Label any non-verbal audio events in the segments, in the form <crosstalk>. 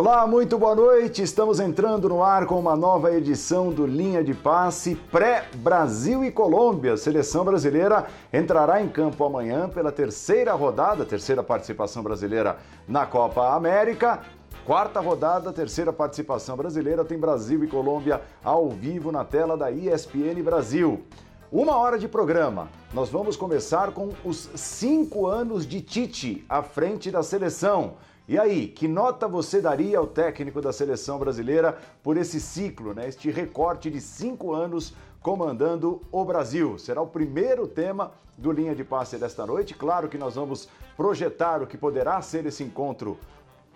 Olá, muito boa noite. Estamos entrando no ar com uma nova edição do Linha de Passe pré-Brasil e Colômbia. A seleção brasileira entrará em campo amanhã pela terceira rodada, terceira participação brasileira na Copa América. Quarta rodada, terceira participação brasileira, tem Brasil e Colômbia ao vivo na tela da ESPN Brasil. Uma hora de programa. Nós vamos começar com os cinco anos de Tite à frente da seleção. E aí, que nota você daria ao técnico da seleção brasileira por esse ciclo, né? este recorte de cinco anos comandando o Brasil? Será o primeiro tema do Linha de Passe desta noite. Claro que nós vamos projetar o que poderá ser esse encontro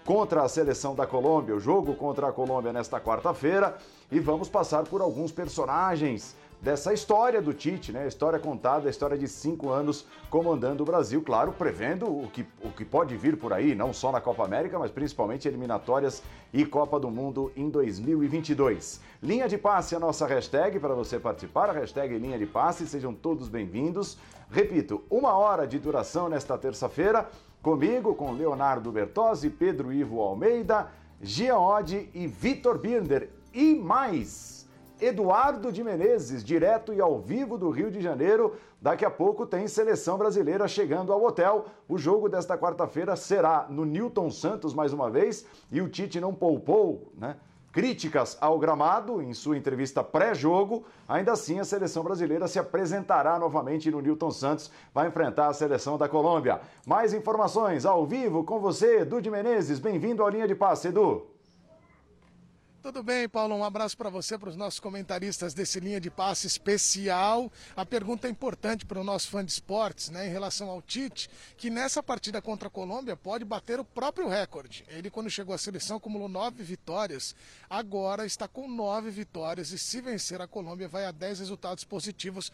contra a seleção da Colômbia, o jogo contra a Colômbia nesta quarta-feira, e vamos passar por alguns personagens dessa história do Tite, né? A história contada, a história de cinco anos comandando o Brasil, claro, prevendo o que, o que pode vir por aí, não só na Copa América, mas principalmente eliminatórias e Copa do Mundo em 2022. Linha de passe é a nossa hashtag para você participar, a hashtag Linha de Passe, sejam todos bem-vindos. Repito, uma hora de duração nesta terça-feira, comigo, com Leonardo Bertozzi, Pedro Ivo Almeida, Gia Oddi e Vitor Birner. E mais, Eduardo de Menezes, direto e ao vivo do Rio de Janeiro. Daqui a pouco tem seleção brasileira chegando ao hotel. O jogo desta quarta-feira será no Newton Santos mais uma vez e o Tite não poupou, né? Críticas ao gramado em sua entrevista pré-jogo. Ainda assim, a seleção brasileira se apresentará novamente no Newton Santos, vai enfrentar a seleção da Colômbia. Mais informações ao vivo com você, Edu de Menezes. Bem-vindo à linha de passe, Edu. Tudo bem, Paulo? Um abraço para você, para os nossos comentaristas desse linha de passe especial. A pergunta é importante para o nosso fã de esportes, né, em relação ao Tite, que nessa partida contra a Colômbia pode bater o próprio recorde. Ele, quando chegou à seleção, acumulou nove vitórias, agora está com nove vitórias e se vencer a Colômbia vai a dez resultados positivos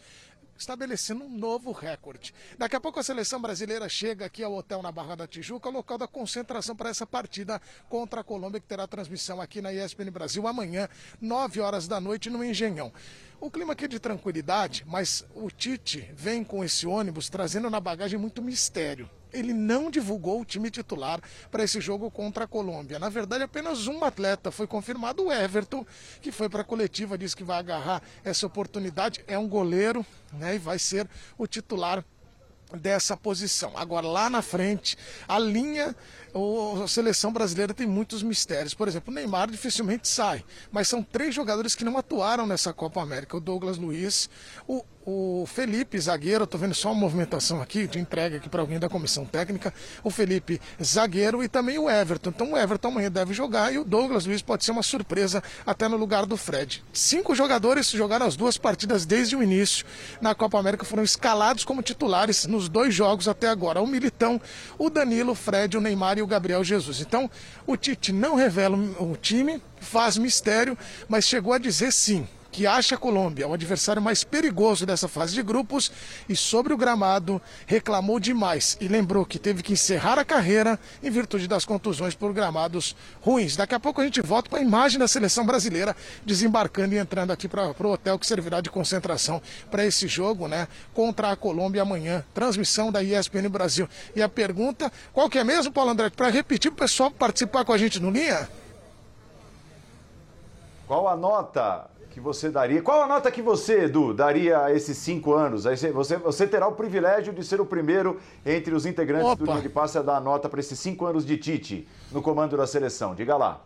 estabelecendo um novo recorde. Daqui a pouco a seleção brasileira chega aqui ao hotel na Barra da Tijuca, local da concentração para essa partida contra a Colômbia, que terá transmissão aqui na ESPN Brasil amanhã, 9 horas da noite, no Engenhão. O clima aqui é de tranquilidade, mas o Tite vem com esse ônibus trazendo na bagagem muito mistério ele não divulgou o time titular para esse jogo contra a Colômbia. Na verdade, apenas um atleta foi confirmado, o Everton, que foi para a coletiva, disse que vai agarrar essa oportunidade. É um goleiro né, e vai ser o titular dessa posição. Agora, lá na frente, a linha, a seleção brasileira tem muitos mistérios. Por exemplo, o Neymar dificilmente sai, mas são três jogadores que não atuaram nessa Copa América: o Douglas Luiz, o o Felipe, zagueiro, estou vendo só uma movimentação aqui, de entrega aqui para alguém da comissão técnica. O Felipe, zagueiro, e também o Everton. Então o Everton amanhã deve jogar e o Douglas Luiz pode ser uma surpresa até no lugar do Fred. Cinco jogadores jogaram as duas partidas desde o início na Copa América, foram escalados como titulares nos dois jogos até agora. O Militão, o Danilo, o Fred, o Neymar e o Gabriel Jesus. Então o Tite não revela o time, faz mistério, mas chegou a dizer sim que acha a Colômbia o adversário mais perigoso dessa fase de grupos e sobre o gramado reclamou demais e lembrou que teve que encerrar a carreira em virtude das contusões por gramados ruins. Daqui a pouco a gente volta para a imagem da seleção brasileira desembarcando e entrando aqui para o hotel que servirá de concentração para esse jogo, né, contra a Colômbia amanhã. Transmissão da ESPN Brasil. E a pergunta, qual que é mesmo, Paulo André? Para repetir para o pessoal participar com a gente no linha? Qual a nota que você daria? Qual a nota que você, Edu, daria a esses cinco anos? Você, você terá o privilégio de ser o primeiro entre os integrantes Opa. do Linha de Passe a dar a nota para esses cinco anos de Tite no comando da seleção. Diga lá.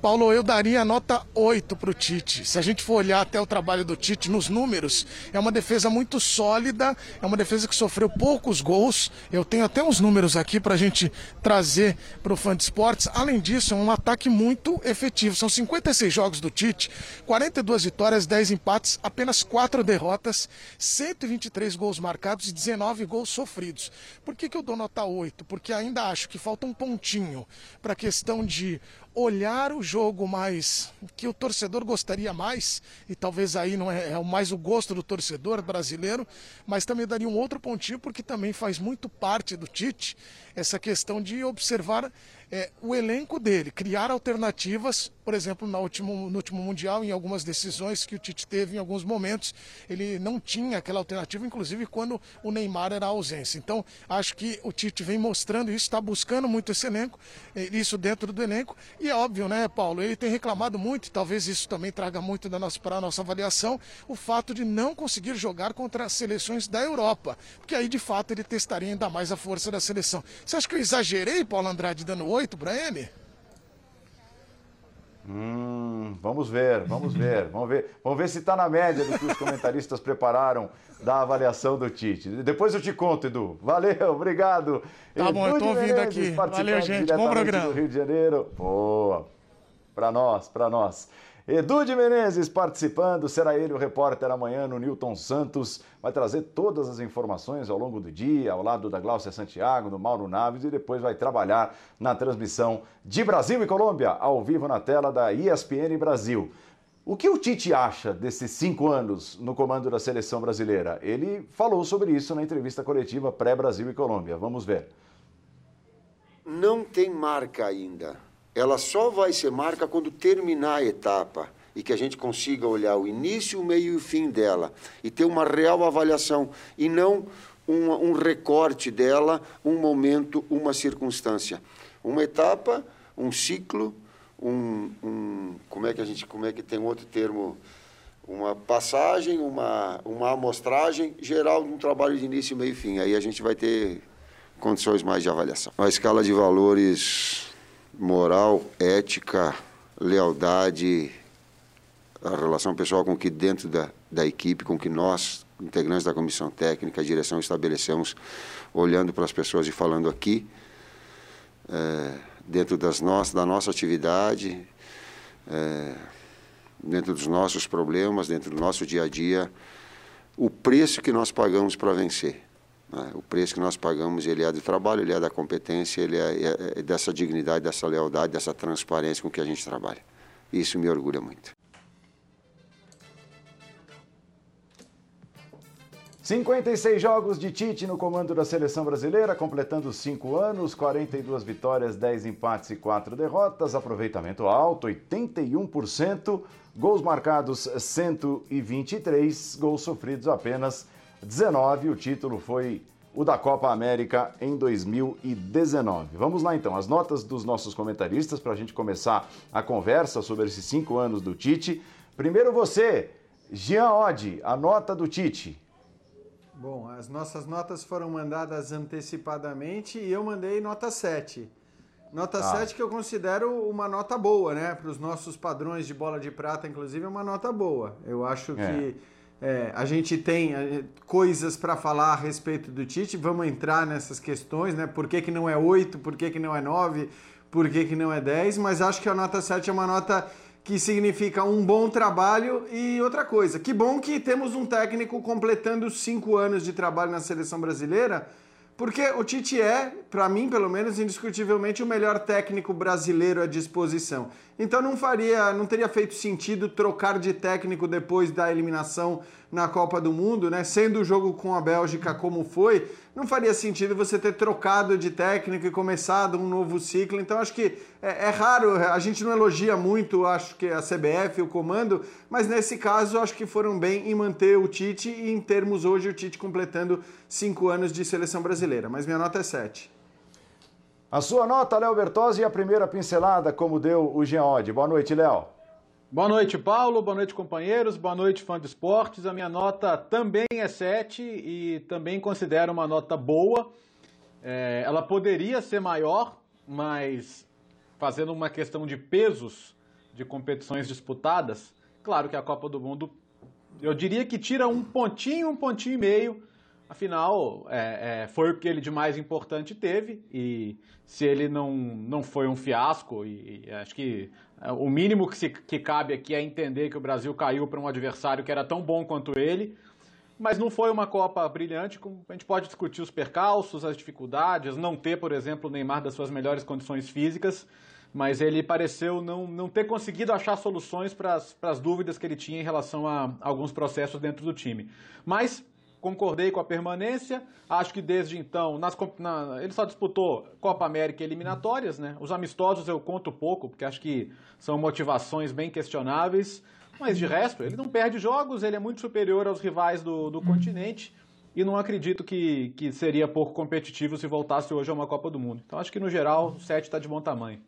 Paulo, eu daria nota 8 para o Tite. Se a gente for olhar até o trabalho do Tite nos números, é uma defesa muito sólida, é uma defesa que sofreu poucos gols. Eu tenho até uns números aqui para a gente trazer para o fã de esportes. Além disso, é um ataque muito efetivo. São 56 jogos do Tite, 42 vitórias, 10 empates, apenas 4 derrotas, 123 gols marcados e 19 gols sofridos. Por que, que eu dou nota 8? Porque ainda acho que falta um pontinho para a questão de olhar o jogo mais que o torcedor gostaria mais, e talvez aí não é, é mais o gosto do torcedor brasileiro, mas também daria um outro pontinho, porque também faz muito parte do Tite essa questão de observar é, o elenco dele, criar alternativas, por exemplo, no último, no último Mundial, em algumas decisões que o Tite teve em alguns momentos, ele não tinha aquela alternativa, inclusive quando o Neymar era ausência. Então, acho que o Tite vem mostrando isso, está buscando muito esse elenco, eh, isso dentro do elenco, e é óbvio, né, Paulo, ele tem reclamado muito, talvez isso também traga muito da nossa, para a nossa avaliação, o fato de não conseguir jogar contra as seleções da Europa, porque aí, de fato, ele testaria ainda mais a força da seleção. Você acha que eu exagerei, Paulo Andrade, dando oito para ele? Hum, vamos ver, vamos ver, vamos ver, vamos ver se está na média do que os comentaristas prepararam da avaliação do Tite. Depois eu te conto, Edu. Valeu, obrigado. Tá Edu bom, eu tô ouvindo aqui. Valeu, gente. Bom programa. Do Rio de Janeiro. Boa. Para nós, para nós. Edu de Menezes participando, será ele o repórter amanhã no Newton Santos. Vai trazer todas as informações ao longo do dia, ao lado da Glaucia Santiago, do Mauro Naves e depois vai trabalhar na transmissão de Brasil e Colômbia, ao vivo na tela da ESPN Brasil. O que o Tite acha desses cinco anos no comando da seleção brasileira? Ele falou sobre isso na entrevista coletiva pré-Brasil e Colômbia. Vamos ver. Não tem marca ainda ela só vai ser marca quando terminar a etapa e que a gente consiga olhar o início, o meio e o fim dela e ter uma real avaliação e não um, um recorte dela, um momento, uma circunstância. Uma etapa, um ciclo, um, um, como é que a gente, como é que tem outro termo, uma passagem, uma, uma amostragem geral de um trabalho de início, meio e fim. Aí a gente vai ter condições mais de avaliação. A escala de valores moral, ética, lealdade, a relação pessoal com que dentro da, da equipe, com que nós, integrantes da comissão técnica, direção estabelecemos, olhando para as pessoas e falando aqui, é, dentro das nossas, da nossa atividade, é, dentro dos nossos problemas, dentro do nosso dia a dia, o preço que nós pagamos para vencer. Né? O preço que nós pagamos, ele é do trabalho, ele é da competência, ele é, é, é dessa dignidade, dessa lealdade, dessa transparência com que a gente trabalha. Isso me orgulha muito. 56 jogos de Tite no comando da seleção brasileira, completando 5 anos, 42 vitórias, 10 empates e 4 derrotas, aproveitamento alto, 81%, gols marcados 123, gols sofridos apenas 19. O título foi o da Copa América em 2019. Vamos lá então, as notas dos nossos comentaristas para a gente começar a conversa sobre esses cinco anos do Tite. Primeiro você, Jean Oddi, a nota do Tite. Bom, as nossas notas foram mandadas antecipadamente e eu mandei nota 7. Nota ah. 7 que eu considero uma nota boa, né? Para os nossos padrões de bola de prata, inclusive, é uma nota boa. Eu acho é. que é, a gente tem é, coisas para falar a respeito do Tite, vamos entrar nessas questões, né? Por que, que não é 8, por que, que não é 9, por que, que não é 10, mas acho que a nota 7 é uma nota que significa um bom trabalho e outra coisa. Que bom que temos um técnico completando 5 anos de trabalho na seleção brasileira porque o Tite é, para mim pelo menos, indiscutivelmente o melhor técnico brasileiro à disposição. Então não faria, não teria feito sentido trocar de técnico depois da eliminação na Copa do Mundo, né? Sendo o jogo com a Bélgica como foi, não faria sentido você ter trocado de técnico e começado um novo ciclo. Então acho que é, é, raro, a gente não elogia muito, acho que a CBF, o comando, mas nesse caso acho que foram bem em manter o Tite e em termos hoje o Tite completando cinco anos de seleção brasileira. Mas minha nota é 7. A sua nota, Léo Bertozzi, e a primeira pincelada, como deu o Jean Oddi. Boa noite, Léo. Boa noite, Paulo. Boa noite, companheiros. Boa noite, fã de esportes. A minha nota também é 7 e também considero uma nota boa. É, ela poderia ser maior, mas fazendo uma questão de pesos de competições disputadas, claro que a Copa do Mundo, eu diria que tira um pontinho, um pontinho e meio. Afinal, é, é, foi o que ele de mais importante teve e se ele não, não foi um fiasco, e, e acho que o mínimo que, se, que cabe aqui é entender que o Brasil caiu para um adversário que era tão bom quanto ele, mas não foi uma Copa brilhante. A gente pode discutir os percalços, as dificuldades, não ter, por exemplo, o Neymar das suas melhores condições físicas, mas ele pareceu não, não ter conseguido achar soluções para as dúvidas que ele tinha em relação a alguns processos dentro do time. Mas concordei com a permanência. Acho que desde então, nas, na, ele só disputou Copa América e eliminatórias, né? Os amistosos eu conto pouco, porque acho que são motivações bem questionáveis. Mas de resto, ele não perde jogos, ele é muito superior aos rivais do, do continente. E não acredito que, que seria pouco competitivo se voltasse hoje a uma Copa do Mundo. Então acho que no geral o 7 está de bom tamanho.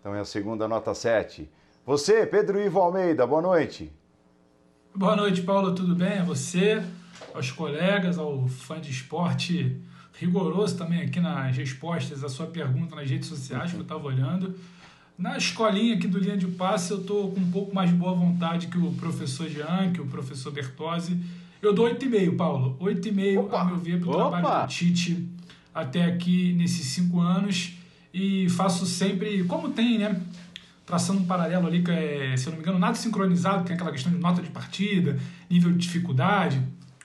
Então é a segunda nota 7. Você, Pedro Ivo Almeida, boa noite. Boa noite, Paulo, tudo bem? A você, aos colegas, ao fã de esporte rigoroso também aqui nas respostas à sua pergunta nas redes sociais que eu estava olhando. Na escolinha aqui do Linha de Passe, eu estou com um pouco mais de boa vontade que o professor Jean, que o professor Bertozzi. Eu dou 8,5, Paulo. 8,5, a meu ver, para o trabalho do Tite até aqui nesses cinco anos. E faço sempre, como tem, né? Traçando um paralelo ali, que é, se eu não me engano, nada sincronizado, tem aquela questão de nota de partida, nível de dificuldade,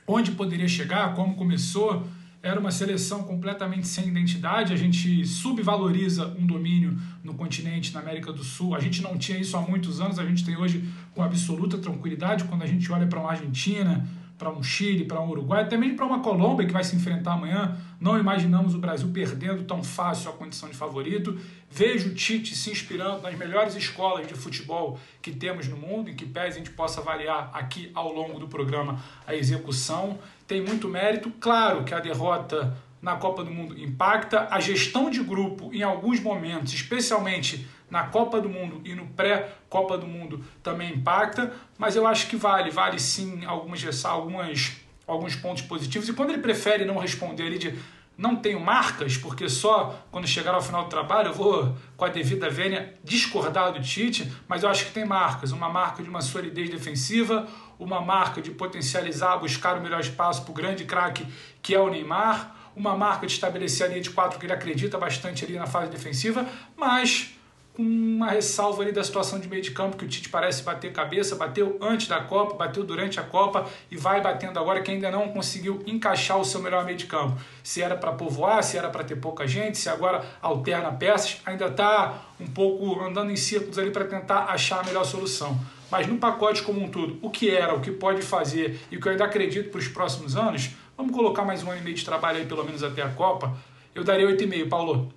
onde poderia chegar, como começou era uma seleção completamente sem identidade. A gente subvaloriza um domínio no continente, na América do Sul. A gente não tinha isso há muitos anos, a gente tem hoje com absoluta tranquilidade quando a gente olha para uma Argentina, para um Chile, para um Uruguai, até mesmo para uma Colômbia que vai se enfrentar amanhã. Não imaginamos o Brasil perdendo tão fácil a condição de favorito. Vejo o Tite se inspirando nas melhores escolas de futebol que temos no mundo, em que pese a gente possa avaliar aqui ao longo do programa a execução. Tem muito mérito. Claro que a derrota na Copa do Mundo impacta, a gestão de grupo em alguns momentos, especialmente na Copa do Mundo e no pré-Copa do Mundo também impacta, mas eu acho que vale, vale sim algumas, algumas, alguns pontos positivos. E quando ele prefere não responder ali de não tenho marcas, porque só quando chegar ao final do trabalho eu vou, com a devida vênia, discordar do Tite, mas eu acho que tem marcas. Uma marca de uma solidez defensiva, uma marca de potencializar, buscar o melhor espaço para o grande craque que é o Neymar, uma marca de estabelecer a linha de quatro que ele acredita bastante ali na fase defensiva, mas com uma ressalva ali da situação de meio de campo que o Tite parece bater cabeça, bateu antes da Copa, bateu durante a Copa e vai batendo agora que ainda não conseguiu encaixar o seu melhor meio de campo. Se era para povoar, se era para ter pouca gente, se agora alterna peças, ainda está um pouco andando em círculos ali para tentar achar a melhor solução. Mas no pacote como um todo, o que era, o que pode fazer e o que eu ainda acredito para os próximos anos, vamos colocar mais um ano e meio de trabalho aí, pelo menos até a Copa, eu daria 8,5, Paulo.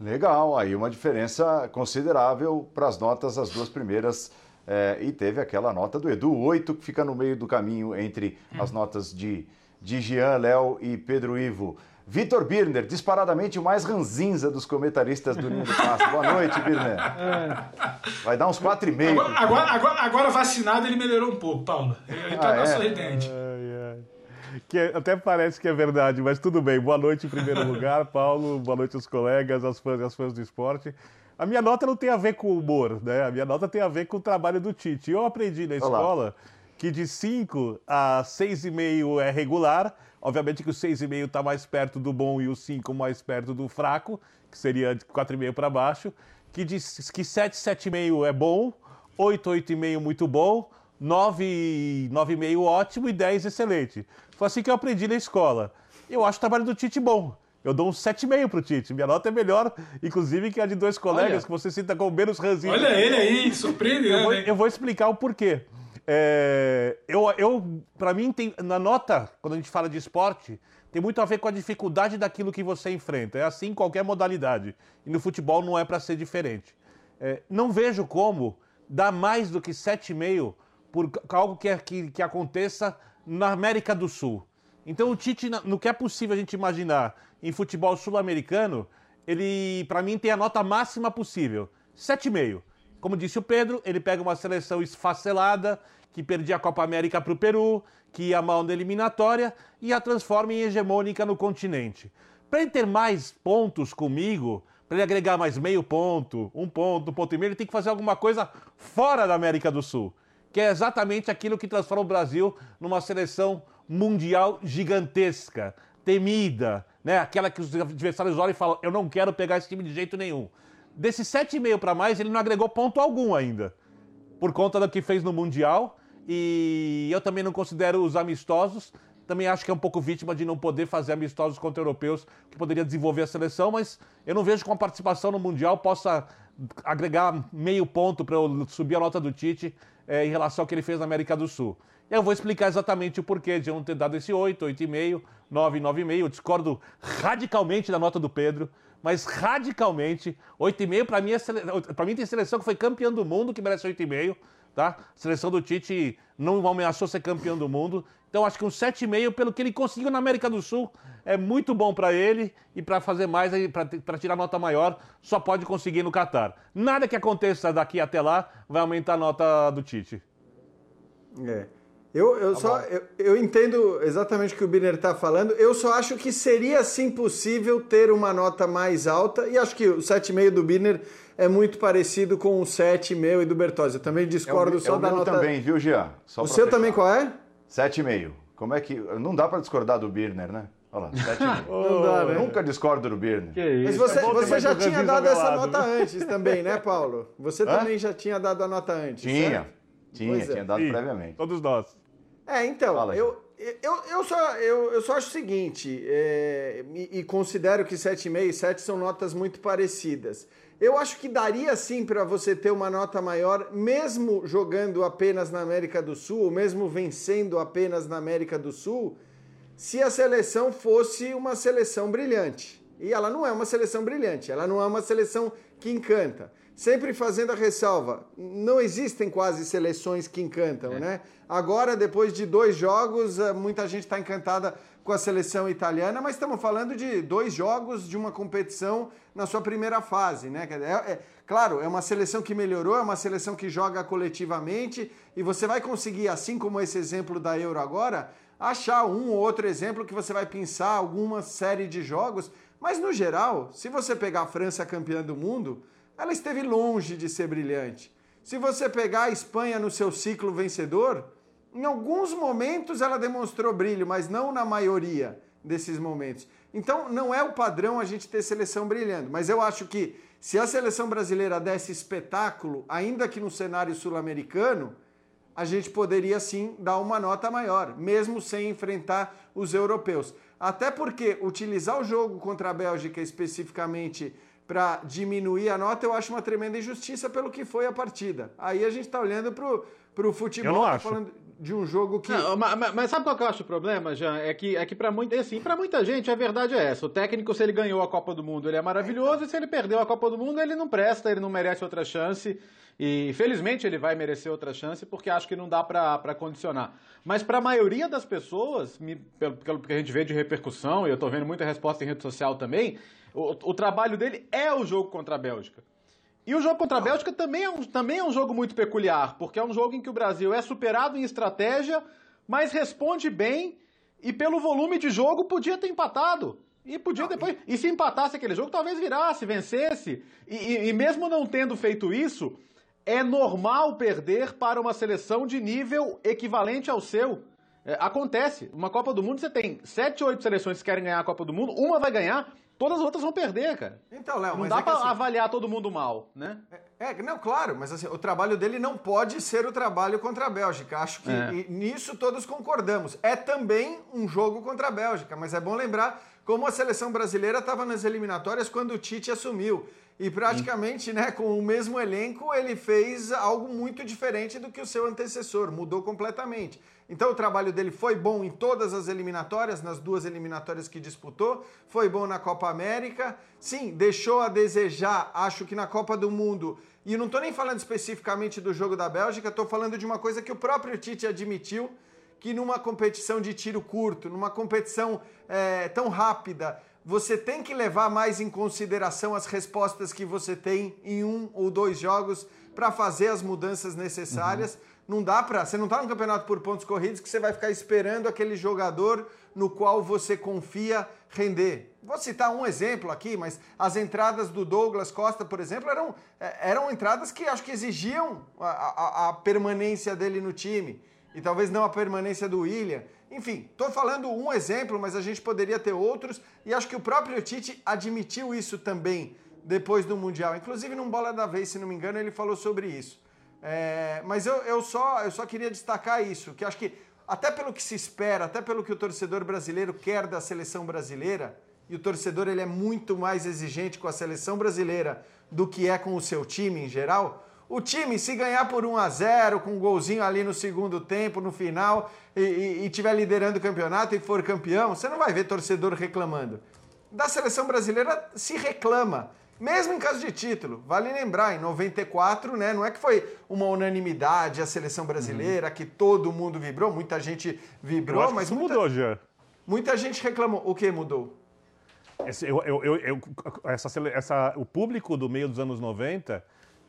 Legal, aí uma diferença considerável para as notas, as duas primeiras. É, e teve aquela nota do Edu, 8, que fica no meio do caminho entre as notas de, de Jean, Léo e Pedro Ivo. Vitor Birner, disparadamente o mais ranzinza dos comentaristas do Ninho do Passo. Boa noite, Birner. Vai dar uns 4,5. Agora, agora, agora, agora, vacinado ele melhorou um pouco, Paulo. Ele tá ah, é? sorridente. Que até parece que é verdade, mas tudo bem. Boa noite em primeiro lugar, <laughs> Paulo. Boa noite aos colegas, aos fãs, aos fãs do esporte. A minha nota não tem a ver com o humor, né? A minha nota tem a ver com o trabalho do Tite. Eu aprendi na escola Olá. que de 5 a 6,5 é regular. Obviamente que o 6,5 está mais perto do bom e o 5 mais perto do fraco, que seria de 4,5 para baixo. Que, de, que 7, 7,5 é bom, 8, 8,5 muito bom, 9, 9,5 ótimo e 10 excelente. Foi assim que eu aprendi na escola. Eu acho o trabalho do Tite bom. Eu dou um 7,5 pro Tite. Minha nota é melhor, inclusive, que a de dois colegas Olha. que você cita com menos ranzinho. Olha ele aí, surpreendendo. Eu vou, eu vou explicar o porquê. É, eu, eu para mim, tem, na nota, quando a gente fala de esporte, tem muito a ver com a dificuldade daquilo que você enfrenta. É assim em qualquer modalidade. E no futebol não é para ser diferente. É, não vejo como dar mais do que 7,5 por algo que, é, que, que aconteça na América do Sul. Então o Tite, no que é possível a gente imaginar em futebol sul-americano, ele, para mim, tem a nota máxima possível, 7,5. Como disse o Pedro, ele pega uma seleção esfacelada, que perdia a Copa América para o Peru, que ia mal na eliminatória, e a transforma em hegemônica no continente. Para ele ter mais pontos comigo, para ele agregar mais meio ponto, um ponto, um ponto e meio, ele tem que fazer alguma coisa fora da América do Sul que é exatamente aquilo que transforma o Brasil numa seleção mundial gigantesca, temida, né? Aquela que os adversários olham e falam: eu não quero pegar esse time de jeito nenhum. Desses 7,5 para mais, ele não agregou ponto algum ainda, por conta do que fez no Mundial. E eu também não considero os amistosos. Também acho que é um pouco vítima de não poder fazer amistosos contra europeus, que poderia desenvolver a seleção, mas eu não vejo que a participação no Mundial possa agregar meio ponto para eu subir a nota do Tite é, em relação ao que ele fez na América do Sul. Eu vou explicar exatamente o porquê de eu não ter dado esse 8, 8,5, 9, 9,5. Eu discordo radicalmente da nota do Pedro, mas radicalmente. 8,5 para mim, é sele... mim tem seleção que foi campeã do mundo que merece 8,5, tá? A seleção do Tite não ameaçou ser campeão do mundo. Então acho que um 7,5 pelo que ele conseguiu na América do Sul é muito bom para ele e para fazer mais, para tirar nota maior, só pode conseguir no Catar. Nada que aconteça daqui até lá vai aumentar a nota do Tite. É. Eu, eu, tá só, eu, eu, entendo exatamente o que o Birner está falando. Eu só acho que seria sim possível ter uma nota mais alta. E acho que o 7,5 do Birner é muito parecido com o 7,5 e do Bertozzi. Eu também discordo é o, só é da nota. também, viu, Jean? Só o seu fechar. também qual é? 7,5. Como é que. Não dá para discordar do Birner, né? Olha lá, 7,5. <laughs> não dá, né? Nunca discordo do Birner. Que isso? Mas você, é você já tinha dado essa nota antes também, né, Paulo? Você Hã? também já tinha dado a nota antes. Tinha. Certo? Tinha, é. tinha dado Sim, previamente. Todos nós. É, então, eu, eu, eu, só, eu, eu só acho o seguinte, é, e, e, considero que 7,5 e 7 são notas muito parecidas. Eu acho que daria sim para você ter uma nota maior, mesmo jogando apenas na América do Sul, ou mesmo vencendo apenas na América do Sul, se a seleção fosse uma seleção brilhante. E ela não é uma seleção brilhante, ela não é uma seleção que encanta sempre fazendo a ressalva, não existem quase seleções que encantam, é. né? Agora, depois de dois jogos, eh, muita gente está encantada com a seleção italiana, mas estamos falando de dois jogos de uma competição na sua primeira fase, né? É, é, claro, é uma seleção que melhorou, é uma seleção que joga coletivamente e você vai conseguir, assim como esse exemplo da Euro agora, achar um ou outro exemplo que você vai pensar alguma série de jogos, mas no geral, se você pegar a França campeã do mundo, ela esteve longe de ser brilhante. Se você pegar a Espanha no seu ciclo vencedor, em alguns momentos ela demonstrou brilho, mas não na maioria desses momentos. Então não é o padrão a gente ter seleção brilhando, mas eu acho que se a seleção brasileira desse espetáculo, ainda que no cenário sul-americano, a gente poderia sim dar uma nota maior, mesmo sem enfrentar os europeus. Até porque utilizar o jogo contra a Bélgica especificamente para diminuir a nota, eu acho uma tremenda injustiça pelo que foi a partida. Aí a gente está olhando para o futebol, eu não tá acho. falando de um jogo que. Não, mas, mas, sabe qual que eu acho o problema, Jean? É que, é que para muita, assim, muita gente a verdade é essa. O técnico, se ele ganhou a Copa do Mundo, ele é maravilhoso, é, então. e se ele perdeu a Copa do Mundo, ele não presta, ele não merece outra chance. E felizmente ele vai merecer outra chance, porque acho que não dá para condicionar. Mas para a maioria das pessoas, me, pelo, pelo que a gente vê de repercussão, e eu estou vendo muita resposta em rede social também, o, o, trabalho dele é o jogo contra a Bélgica. E o jogo contra a Bélgica também é, um, também é um jogo muito peculiar, porque é um jogo em que o Brasil é superado em estratégia, mas responde bem e pelo volume de jogo podia ter empatado. E podia depois. E se empatasse aquele jogo, talvez virasse, vencesse. E, e, e, mesmo não tendo feito isso, é normal perder para uma seleção de nível equivalente ao seu. É, acontece. Uma Copa do Mundo, você tem sete, oito seleções que querem ganhar a Copa do Mundo, uma vai ganhar, Todas as outras vão perder, cara. Então, Léo, não mas dá é pra assim, avaliar todo mundo mal, né? É, é, não, claro, mas assim, o trabalho dele não pode ser o trabalho contra a Bélgica. Acho que é. nisso todos concordamos. É também um jogo contra a Bélgica, mas é bom lembrar como a seleção brasileira estava nas eliminatórias quando o Tite assumiu. E praticamente, né, com o mesmo elenco, ele fez algo muito diferente do que o seu antecessor, mudou completamente. Então o trabalho dele foi bom em todas as eliminatórias, nas duas eliminatórias que disputou, foi bom na Copa América. Sim, deixou a desejar, acho que na Copa do Mundo. E não estou nem falando especificamente do jogo da Bélgica, estou falando de uma coisa que o próprio Tite admitiu, que numa competição de tiro curto, numa competição é, tão rápida, você tem que levar mais em consideração as respostas que você tem em um ou dois jogos para fazer as mudanças necessárias. Uhum. Não dá para, você não está no campeonato por pontos corridos que você vai ficar esperando aquele jogador no qual você confia render. Vou citar um exemplo aqui, mas as entradas do Douglas Costa, por exemplo, eram, é, eram entradas que acho que exigiam a, a, a permanência dele no time e talvez não a permanência do William. Enfim, estou falando um exemplo, mas a gente poderia ter outros, e acho que o próprio Tite admitiu isso também depois do Mundial. Inclusive, num Bola da Vez, se não me engano, ele falou sobre isso. É, mas eu, eu, só, eu só queria destacar isso, que acho que até pelo que se espera, até pelo que o torcedor brasileiro quer da seleção brasileira, e o torcedor ele é muito mais exigente com a seleção brasileira do que é com o seu time em geral, O time, se ganhar por 1 a 0 com um golzinho ali no segundo tempo, no final, e, e, e tiver liderando o campeonato e for campeão, você não vai ver torcedor reclamando. Da seleção brasileira se reclama mesmo em caso de título. Vale lembrar, em 94, né, não é que foi uma unanimidade a seleção brasileira, uhum. que todo mundo vibrou, muita gente vibrou, mas. Isso muita, mudou já. Muita gente reclamou. O que mudou? Esse, eu, eu, eu, essa, essa, o público do meio dos anos 90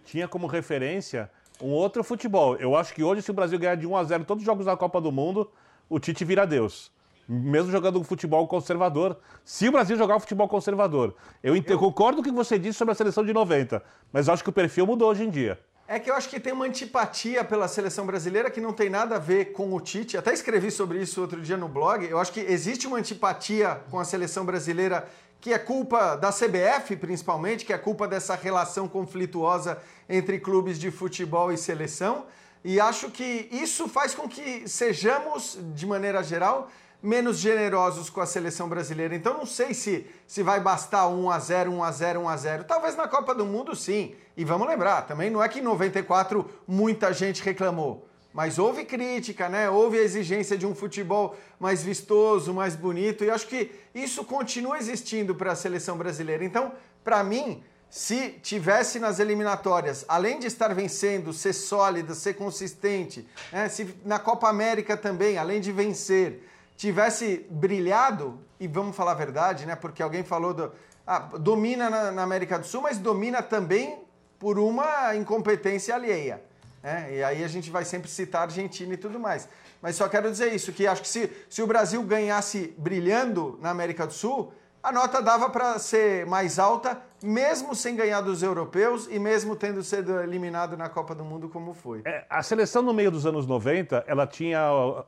tinha como referência um outro futebol. Eu acho que hoje, se o Brasil ganhar de 1 a 0 todos os jogos da Copa do Mundo, o Tite vira Deus mesmo jogando um futebol conservador. Se o Brasil jogar um futebol conservador, eu, eu concordo com o que você disse sobre a seleção de 90, mas acho que o perfil mudou hoje em dia. É que eu acho que tem uma antipatia pela seleção brasileira que não tem nada a ver com o Tite. Até escrevi sobre isso outro dia no blog. Eu acho que existe uma antipatia com a seleção brasileira que é culpa da CBF, principalmente, que é culpa dessa relação conflituosa entre clubes de futebol e seleção. E acho que isso faz com que sejamos, de maneira geral, menos generosos com a seleção brasileira. Então não sei se, se vai bastar 1 a 0, 1 a 0, 1 a 0. Talvez na Copa do Mundo sim. E vamos lembrar, também não é que em 94 muita gente reclamou, mas houve crítica, né? Houve a exigência de um futebol mais vistoso, mais bonito, e acho que isso continua existindo para a seleção brasileira. Então, para mim, se tivesse nas eliminatórias, além de estar vencendo, ser sólida, ser consistente, né? se na Copa América também, além de vencer, tivesse brilhado, e vamos falar a verdade, né? Porque alguém falou do. Ah, domina na, na, América do Sul, mas domina também por uma incompetência alheia. Né? E aí a gente vai sempre citar Argentina e tudo mais. Mas só quero dizer isso, que acho que se, se o Brasil ganhasse brilhando na América do Sul, a nota dava para ser mais alta, mesmo sem ganhar dos europeus e mesmo tendo sido eliminado na Copa do Mundo como foi. É, a seleção no meio dos anos 90, ela tinha,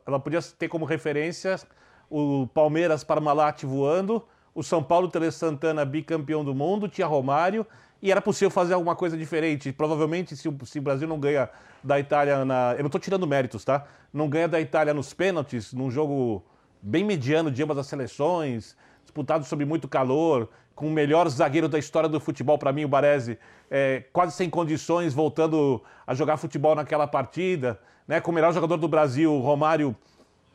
ela podia ter como referência o Palmeiras Parmalat voando, o São Paulo Tele Santana bicampeão do mundo, tinha Romário e era possível fazer alguma coisa diferente. Provavelmente, se o, se o Brasil não ganha da Itália na. Eu não estou tirando méritos, tá? Não ganha da Itália nos pênaltis, num jogo bem mediano de ambas as seleções disputado sob muito calor, com o melhor zagueiro da história do futebol, para mim, o Baresi, é, quase sem condições, voltando a jogar futebol naquela partida, né, com o melhor jogador do Brasil, Romário,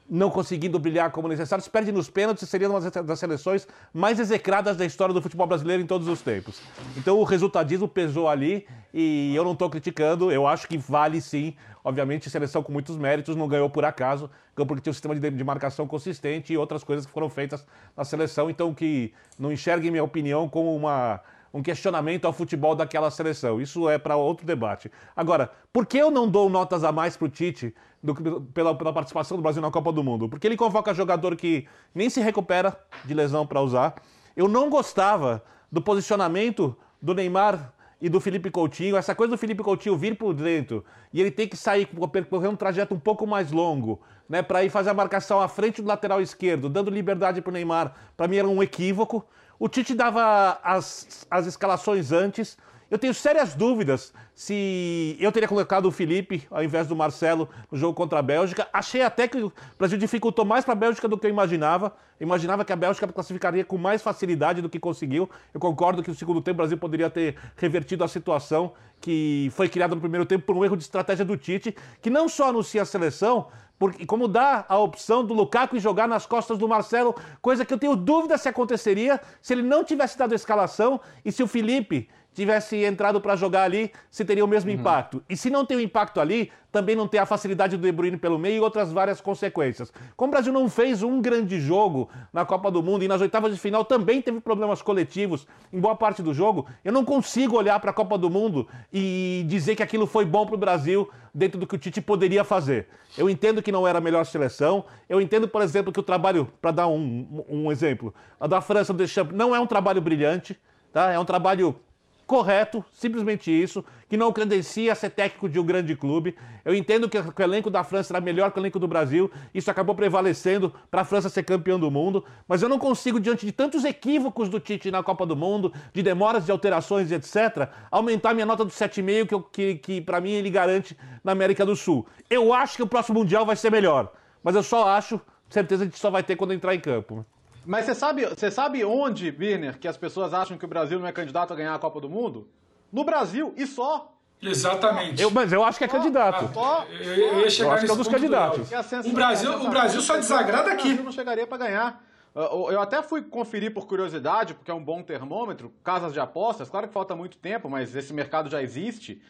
não conseguindo brilhar como necessário, se perde nos pênaltis, seria uma das seleções mais execradas da história do futebol brasileiro em todos os tempos. Então o resultadismo pesou ali e eu não estou criticando, eu acho que vale sim. Obviamente, seleção com muitos méritos, não ganhou por acaso, ganhou porque tinha um sistema de, de marcação consistente e outras coisas que foram feitas na seleção. Então, que não enxerguem minha opinião como uma um questionamento ao futebol daquela seleção. Isso é para outro debate. Agora, por que eu não dou notas a mais para o Tite do, pela, pela, participação do Brasil na Copa do Mundo? Porque ele convoca jogador que nem se recupera de lesão para usar. Eu não gostava do posicionamento do Neymar e do Felipe Coutinho, essa coisa do Felipe Coutinho vir por dentro e ele tem que sair percorrer um trajeto um pouco mais longo, né, para ir fazer a marcação à frente do lateral esquerdo, dando liberdade para o Neymar, para mim era um equívoco. O Tite dava as, as escalações antes. Eu tenho sérias dúvidas se eu teria colocado o Felipe ao invés do Marcelo no jogo contra a Bélgica. Achei até que o Brasil dificultou mais para a Bélgica do que eu imaginava. Imaginava que a Bélgica classificaria com mais facilidade do que conseguiu. Eu concordo que no segundo tempo o Brasil poderia ter revertido a situação que foi criada no primeiro tempo por um erro de estratégia do Tite, que não só anuncia a seleção, porque, como dá a opção do Lukaku jogar nas costas do Marcelo, coisa que eu tenho dúvida se aconteceria se ele não tivesse dado a escalação e se o Felipe tivesse entrado para jogar ali, se teria o mesmo uhum. impacto. E se não tem o impacto ali, também não tem a facilidade do De Bruyne pelo meio e outras várias consequências. Como o Brasil não fez um grande jogo na Copa do Mundo e nas oitavas de final também teve problemas coletivos em boa parte do jogo, eu não consigo olhar para a Copa do Mundo e dizer que aquilo foi bom para o Brasil dentro do que o Tite poderia fazer. Eu entendo que não era a melhor seleção, eu entendo, por exemplo, que o trabalho, para dar um, um exemplo, a da França do Deschamps não é um trabalho brilhante, tá? é um trabalho correto, simplesmente isso, que não credencia ser técnico de um grande clube. Eu entendo que o elenco da França era melhor que o elenco do Brasil, isso acabou prevalecendo para a França ser campeão do mundo, mas eu não consigo, diante de tantos equívocos do Tite na Copa do Mundo, de demoras de alterações, etc., aumentar minha nota do 7,5, que, que, que para mim ele garante na América do Sul. Eu acho que o próximo Mundial vai ser melhor, mas eu só acho, certeza gente só vai ter quando entrar em campo. Mas você sabe, você sabe onde, Birner, que as pessoas acham que o Brasil não é candidato a ganhar a Copa do Mundo? No Brasil e só. Exatamente. Eu, mas eu acho que é candidato. Só, Eu, eu ia chegar Eu acho que é um dos candidatos. Sensação- O Brasil, o Brasil só que o desagrada Brasil aqui. não chegaria para ganhar. Eu eu até fui conferir por curiosidade, porque é um bom termômetro, casas de apostas. Claro que falta muito tempo, mas esse mercado já existe.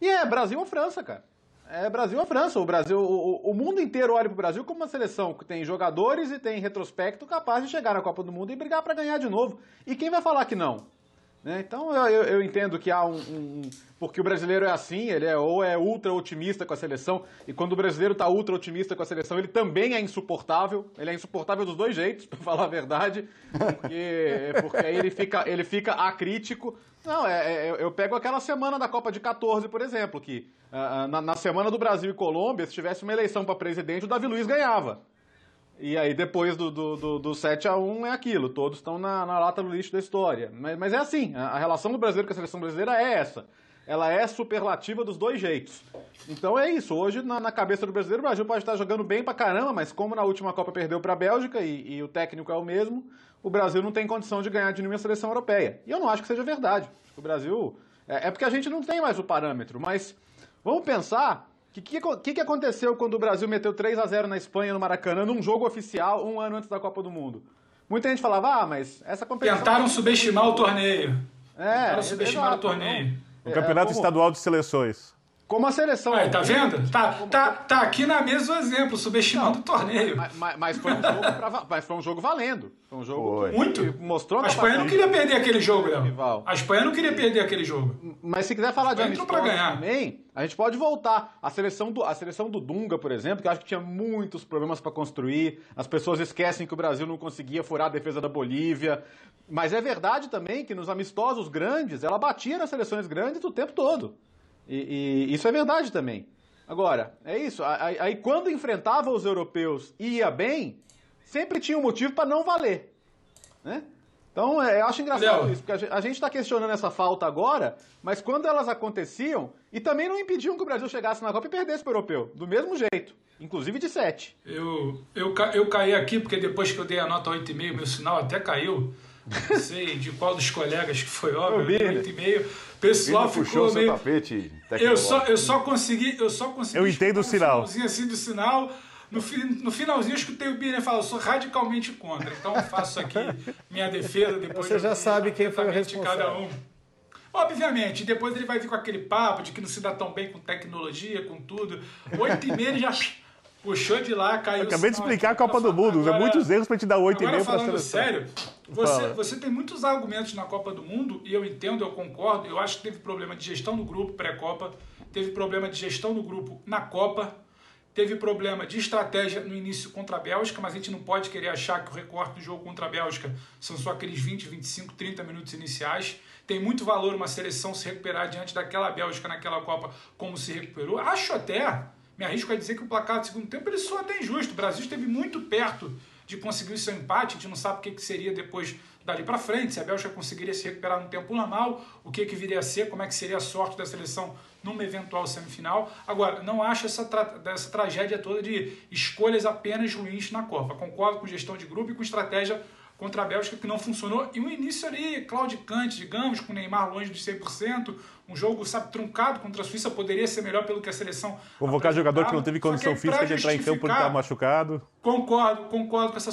E é Brasil ou França, cara. É Brasil ou França. O Brasil, o, o- o mundo inteiro olha pro Brasil como uma seleção que tem jogadores e tem retrospecto capaz de chegar na Copa do Mundo e brigar para ganhar de novo. E quem vai falar que não? Né? Então eu, eu- entendo que há um, um- Porque o brasileiro é assim, ele é ou é ultra otimista com a seleção, e quando o brasileiro está ultra otimista com a seleção, ele também é insuportável. Ele é insuportável dos dois jeitos, <laughs> para falar a verdade. Porque, porque aí ele fica, ele fica acrítico. Não, é, é- eu pego aquela semana da Copa de 14, por exemplo, que ah, na, na semana do Brasil e Colômbia, se tivesse uma eleição para presidente, o Davi Luiz ganhava. E aí depois do, do, do, do 7 a 1 é aquilo, todos estão na, na lata do lixo da história. Mas, mas é assim, a, a relação do brasileiro com a seleção brasileira é essa. Ela é superlativa dos dois jeitos. Então é isso, hoje na, na cabeça do brasileiro, o Brasil pode estar jogando bem pra caramba, mas como na última Copa perdeu pra Bélgica e, e o técnico é o mesmo, o Brasil não tem condição de ganhar de nenhuma seleção europeia. E eu não acho que seja verdade. O Brasil... É, é porque a gente não tem mais o parâmetro, mas vamos pensar o que, que, que, aconteceu quando o Brasil meteu 3 a 0 na Espanha, no Maracanã, num jogo oficial, um ano antes da Copa do Mundo? Muita gente falava, ah, mas essa competição... Tentaram subestimar o torneio. É, Tentaram subestimar exato, o torneio. não. O Campeonato É, como- Estadual de Seleções. Como a seleção... Aí, tá vendo? Tá, tá, tá aqui na mesa o exemplo, subestimando o torneio. Mas, mas- foi um jogo pra mas foi um jogo valendo. Foi um jogo Foi. que Muito. mostrou A Espanha não queria perder aquele jogo, Léo. A Espanha não queria perder aquele jogo. Mas se quiser falar de amistosos ganhar. também, a gente pode voltar. A seleção, do, a seleção do Dunga, por exemplo, que eu acho que tinha muitos problemas para construir. As pessoas esquecem que o Brasil não conseguia furar a defesa da Bolívia. Mas é verdade também que nos amistosos grandes, ela batia nas seleções grandes o tempo todo. E, e isso é verdade também. Agora, é isso. Aí, quando enfrentava os europeus e ia bem, sempre tinha um motivo para não valer. Né? Então, é, eu acho engraçado isso, porque a gente- está questionando essa falta agora, mas quando elas aconteciam, e também não impediam que o Brasil chegasse na Copa e perdesse para o europeu, do mesmo jeito, inclusive de 7. Eu, eu, eu caí aqui porque depois que eu dei a nota 8,5, meu sinal até caiu. Não sei de qual dos colegas que foi, óbvio, eu dei Birner. 8,5. O pessoal Ele puxou seu meio... tapete Eu só, eu só consegui, eu só consegui. Eu entendo o sinal. No finalzinho assim do sinal. No, fi- no finalzinho eu escutei o Birner falar, eu sou radicalmente contra. Então eu faço aqui minha defesa depois. Você eu já vi sabe quem foi o de cada responsável. um. Obviamente, depois ele vai vir com aquele papo de que não se dá tão bem com tecnologia, com tudo. Oito e meia ele já puxou de lá, caiu. Eu acabei de explicar a. Copa do Mundo. Usa Agora- muitos erros pra te dar 8,5 Agora, pra falando sério, você, você tem muitos argumentos na Copa do Mundo, e eu entendo, eu concordo. Eu acho que teve problema de gestão no grupo pré-Copa, teve problema de gestão no grupo na Copa, teve problema de estratégia no início contra a Bélgica, mas a gente não pode querer achar que o recorte do jogo contra a Bélgica são só aqueles 20, 25, 30 minutos iniciais. Tem muito valor uma seleção se recuperar diante daquela Bélgica naquela Copa como se recuperou. Acho até, me arrisco a dizer que o placar do segundo tempo ele soa até injusto. O Brasil esteve muito perto de conseguir o seu empate, a gente não sabe o que, que seria depois dali para frente, se a Bélgica conseguiria se recuperar no tempo normal, o que, que viria a ser, como é que seria a sorte da seleção numa eventual semifinal. Agora, não acho essa, tra dessa tragédia toda de escolhas apenas ruins na Copa. Concordo com gestão de grupo e com estratégia contra a Bélgica que não funcionou. E um início ali claudicante, digamos, com o Neymar longe de 100%, um jogo, sabe, truncado contra a Suíça, poderia ser melhor pelo que a seleção Convocar jogador que não teve condição física de entrar em campo porque estava machucado. Concordo, concordo com essa,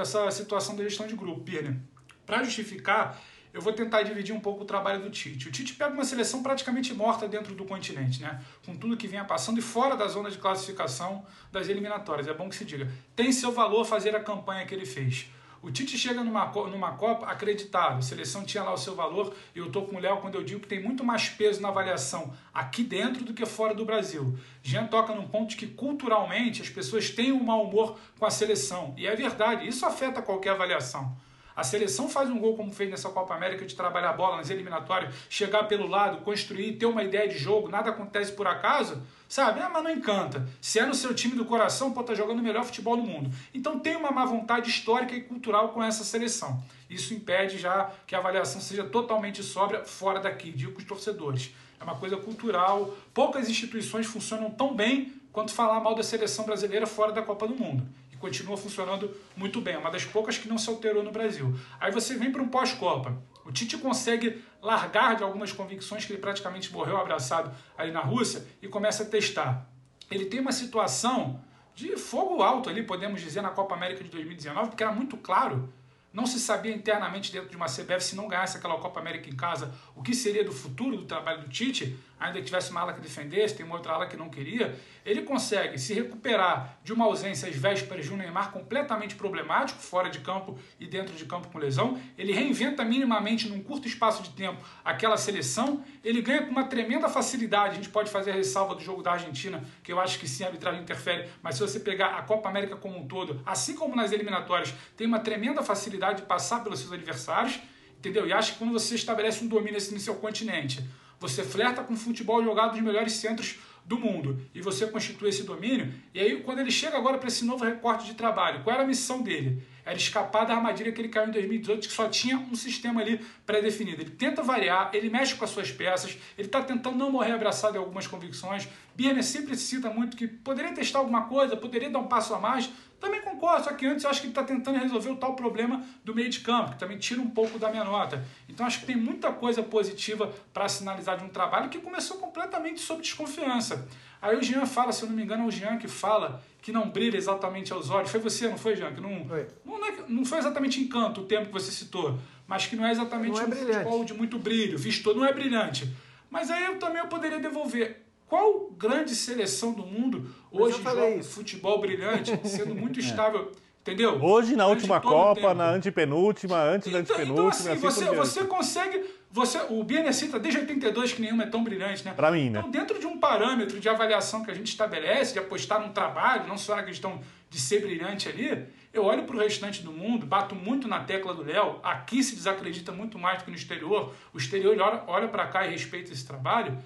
essa situação da gestão de grupo, Pirner. Para justificar, eu vou tentar dividir um pouco o trabalho do Tite. O Tite pega uma seleção praticamente morta dentro do continente, né? Com tudo que vinha passando e fora da zona de classificação das eliminatórias. É bom que se diga. Tem seu valor fazer a campanha que ele fez. O Tite chega numa, numa Copa acreditado, a seleção tinha lá o seu valor, e eu tô com o Léo quando eu digo que tem muito mais peso na avaliação aqui dentro do que fora do Brasil. Jean toca num ponto que culturalmente as pessoas têm um mau humor com a seleção, e é verdade, isso afeta qualquer avaliação. A seleção faz um gol como fez nessa Copa América de trabalhar a bola nas eliminatórias, chegar pelo lado, construir, ter uma ideia de jogo, nada acontece por acaso, sabe? Ah, mas não encanta. Se é no seu time do coração, pode estar jogando o melhor futebol do mundo. Então tem uma má vontade histórica e cultural com essa seleção. Isso impede já que a avaliação seja totalmente sóbria fora daqui, digo com os torcedores. É uma coisa cultural. Poucas instituições funcionam tão bem quanto falar mal da seleção brasileira fora da Copa do Mundo e continua funcionando muito bem. É uma das poucas que não se alterou no Brasil. Aí você vem para um pós-Copa. O Tite consegue largar de algumas convicções que ele praticamente morreu abraçado ali na Rússia e começa a testar. Ele tem uma situação de fogo alto ali, podemos dizer, na Copa América de 2019, porque era muito claro não se sabia internamente dentro de uma CBF se não ganhasse aquela Copa América em casa o que seria do futuro do trabalho do Tite, ainda que tivesse uma ala que defendesse, tem uma outra ala que não queria. Ele consegue se recuperar de uma ausência às vésperas de um Neymar completamente problemático, fora de campo e dentro de campo com lesão. Ele reinventa minimamente, num curto espaço de tempo, aquela seleção. Ele ganha com uma tremenda facilidade. A gente pode fazer a ressalva do jogo da Argentina, que eu acho que sim, a arbitragem interfere, mas se você pegar a Copa América como um todo, assim como nas eliminatórias, tem uma tremenda facilidade de passar pelos seus adversários, entendeu? E acho que quando você estabelece um domínio assim no seu continente, você flerta com o futebol jogado nos melhores centros do mundo e você constitui esse domínio. E aí, quando ele chega agora para esse novo recorte de trabalho, qual era a missão dele? Era escapar da armadilha que ele caiu em 2018, que só tinha um sistema ali pré-definido. Ele tenta variar, ele mexe com as suas peças, ele está tentando não morrer abraçado em algumas convicções. Bierner sempre cita muito que poderia testar alguma coisa, poderia dar um passo a mais, também concordo, só que antes eu acho que ele está tentando resolver o tal problema do meio de campo, que também tira um pouco da minha nota. Então acho que tem muita coisa positiva para sinalizar de um trabalho que começou completamente sob desconfiança. Aí o Jean fala, se eu não me engano, é o Jean que fala que não brilha exatamente aos olhos. Foi você, não foi, Jean? Que não, foi. Não, é, não foi exatamente encanto o tempo que você citou, mas que não é exatamente não é um brilhante. futebol de muito brilho, visto, não é brilhante. Mas aí eu também eu poderia devolver. Qual grande seleção do mundo hoje joga isso. futebol brilhante, <laughs> sendo muito é. estável? Entendeu? Hoje, na última Copa, na antepenúltima, antes da então, antepenúltima. Então, assim, assim você, você consegue. Você, o BNC desde 82 que nenhuma é tão brilhante, né? Para mim, né? Então, dentro de um parâmetro de avaliação que a gente estabelece, de apostar num trabalho, não só na questão de ser brilhante ali, eu olho para o restante do mundo, bato muito na tecla do Léo, aqui se desacredita muito mais do que no exterior, o exterior olha, olha para cá e respeita esse trabalho.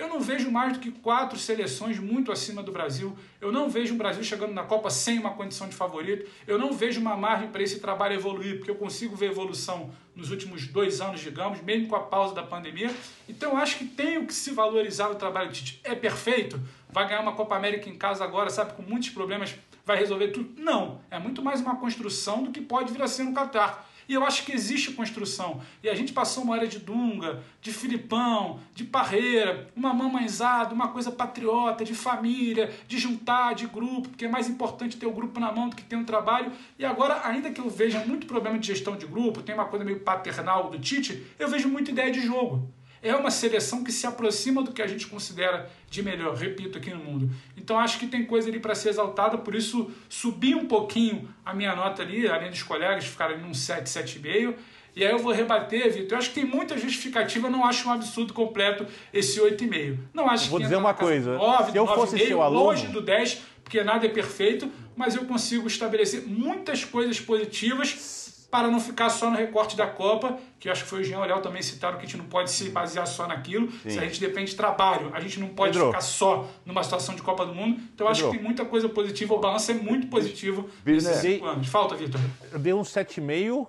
Eu não vejo mais do que quatro seleções muito acima do Brasil. Eu não vejo o Brasil chegando na Copa sem uma condição de favorito. Eu não vejo uma margem para esse trabalho evoluir, porque eu consigo ver evolução nos últimos dois anos, digamos, mesmo com a pausa da pandemia. Então, acho que tem que se valorizar o trabalho do Tite. É perfeito? Vai ganhar uma Copa América em casa agora, sabe, com muitos problemas, vai resolver tudo? Não. É muito mais uma construção do que pode vir a ser no Catar. E eu acho que existe construção. E a gente passou uma era de Dunga, de Filipão, de Parreira, uma mamãezada, uma coisa patriota, de família, de juntar, de grupo, porque é mais importante ter o grupo na mão do que ter um trabalho. E agora, ainda que eu veja muito problema de gestão de grupo, tem uma coisa meio paternal do Tite, eu vejo muita ideia de jogo é uma seleção que se aproxima do que a gente considera de melhor, repito, aqui no mundo. Então acho que tem coisa ali para ser exaltada, por isso subi um pouquinho a minha nota ali, além dos colegas ficarem num 7, 7,5. E aí eu vou rebater, Vitor. Eu acho que tem muita justificativa, não acho um absurdo completo esse 8,5. Não acho vou que dizer uma coisa. 9, se eu 9, fosse 9, seu aluno, longe do 10, porque nada é perfeito, mas eu consigo estabelecer muitas coisas positivas para não ficar só no recorte da Copa, que eu acho que foi o Jean Léo também citaram que a gente não pode se basear só naquilo, Sim. se a gente depende de trabalho, a gente não pode Pedro. ficar só numa situação de Copa do Mundo. Então eu acho que tem muita coisa positiva, o balanço é muito positivo nesses cinco anos. Falta, Vitor. Eu dei um 7,5,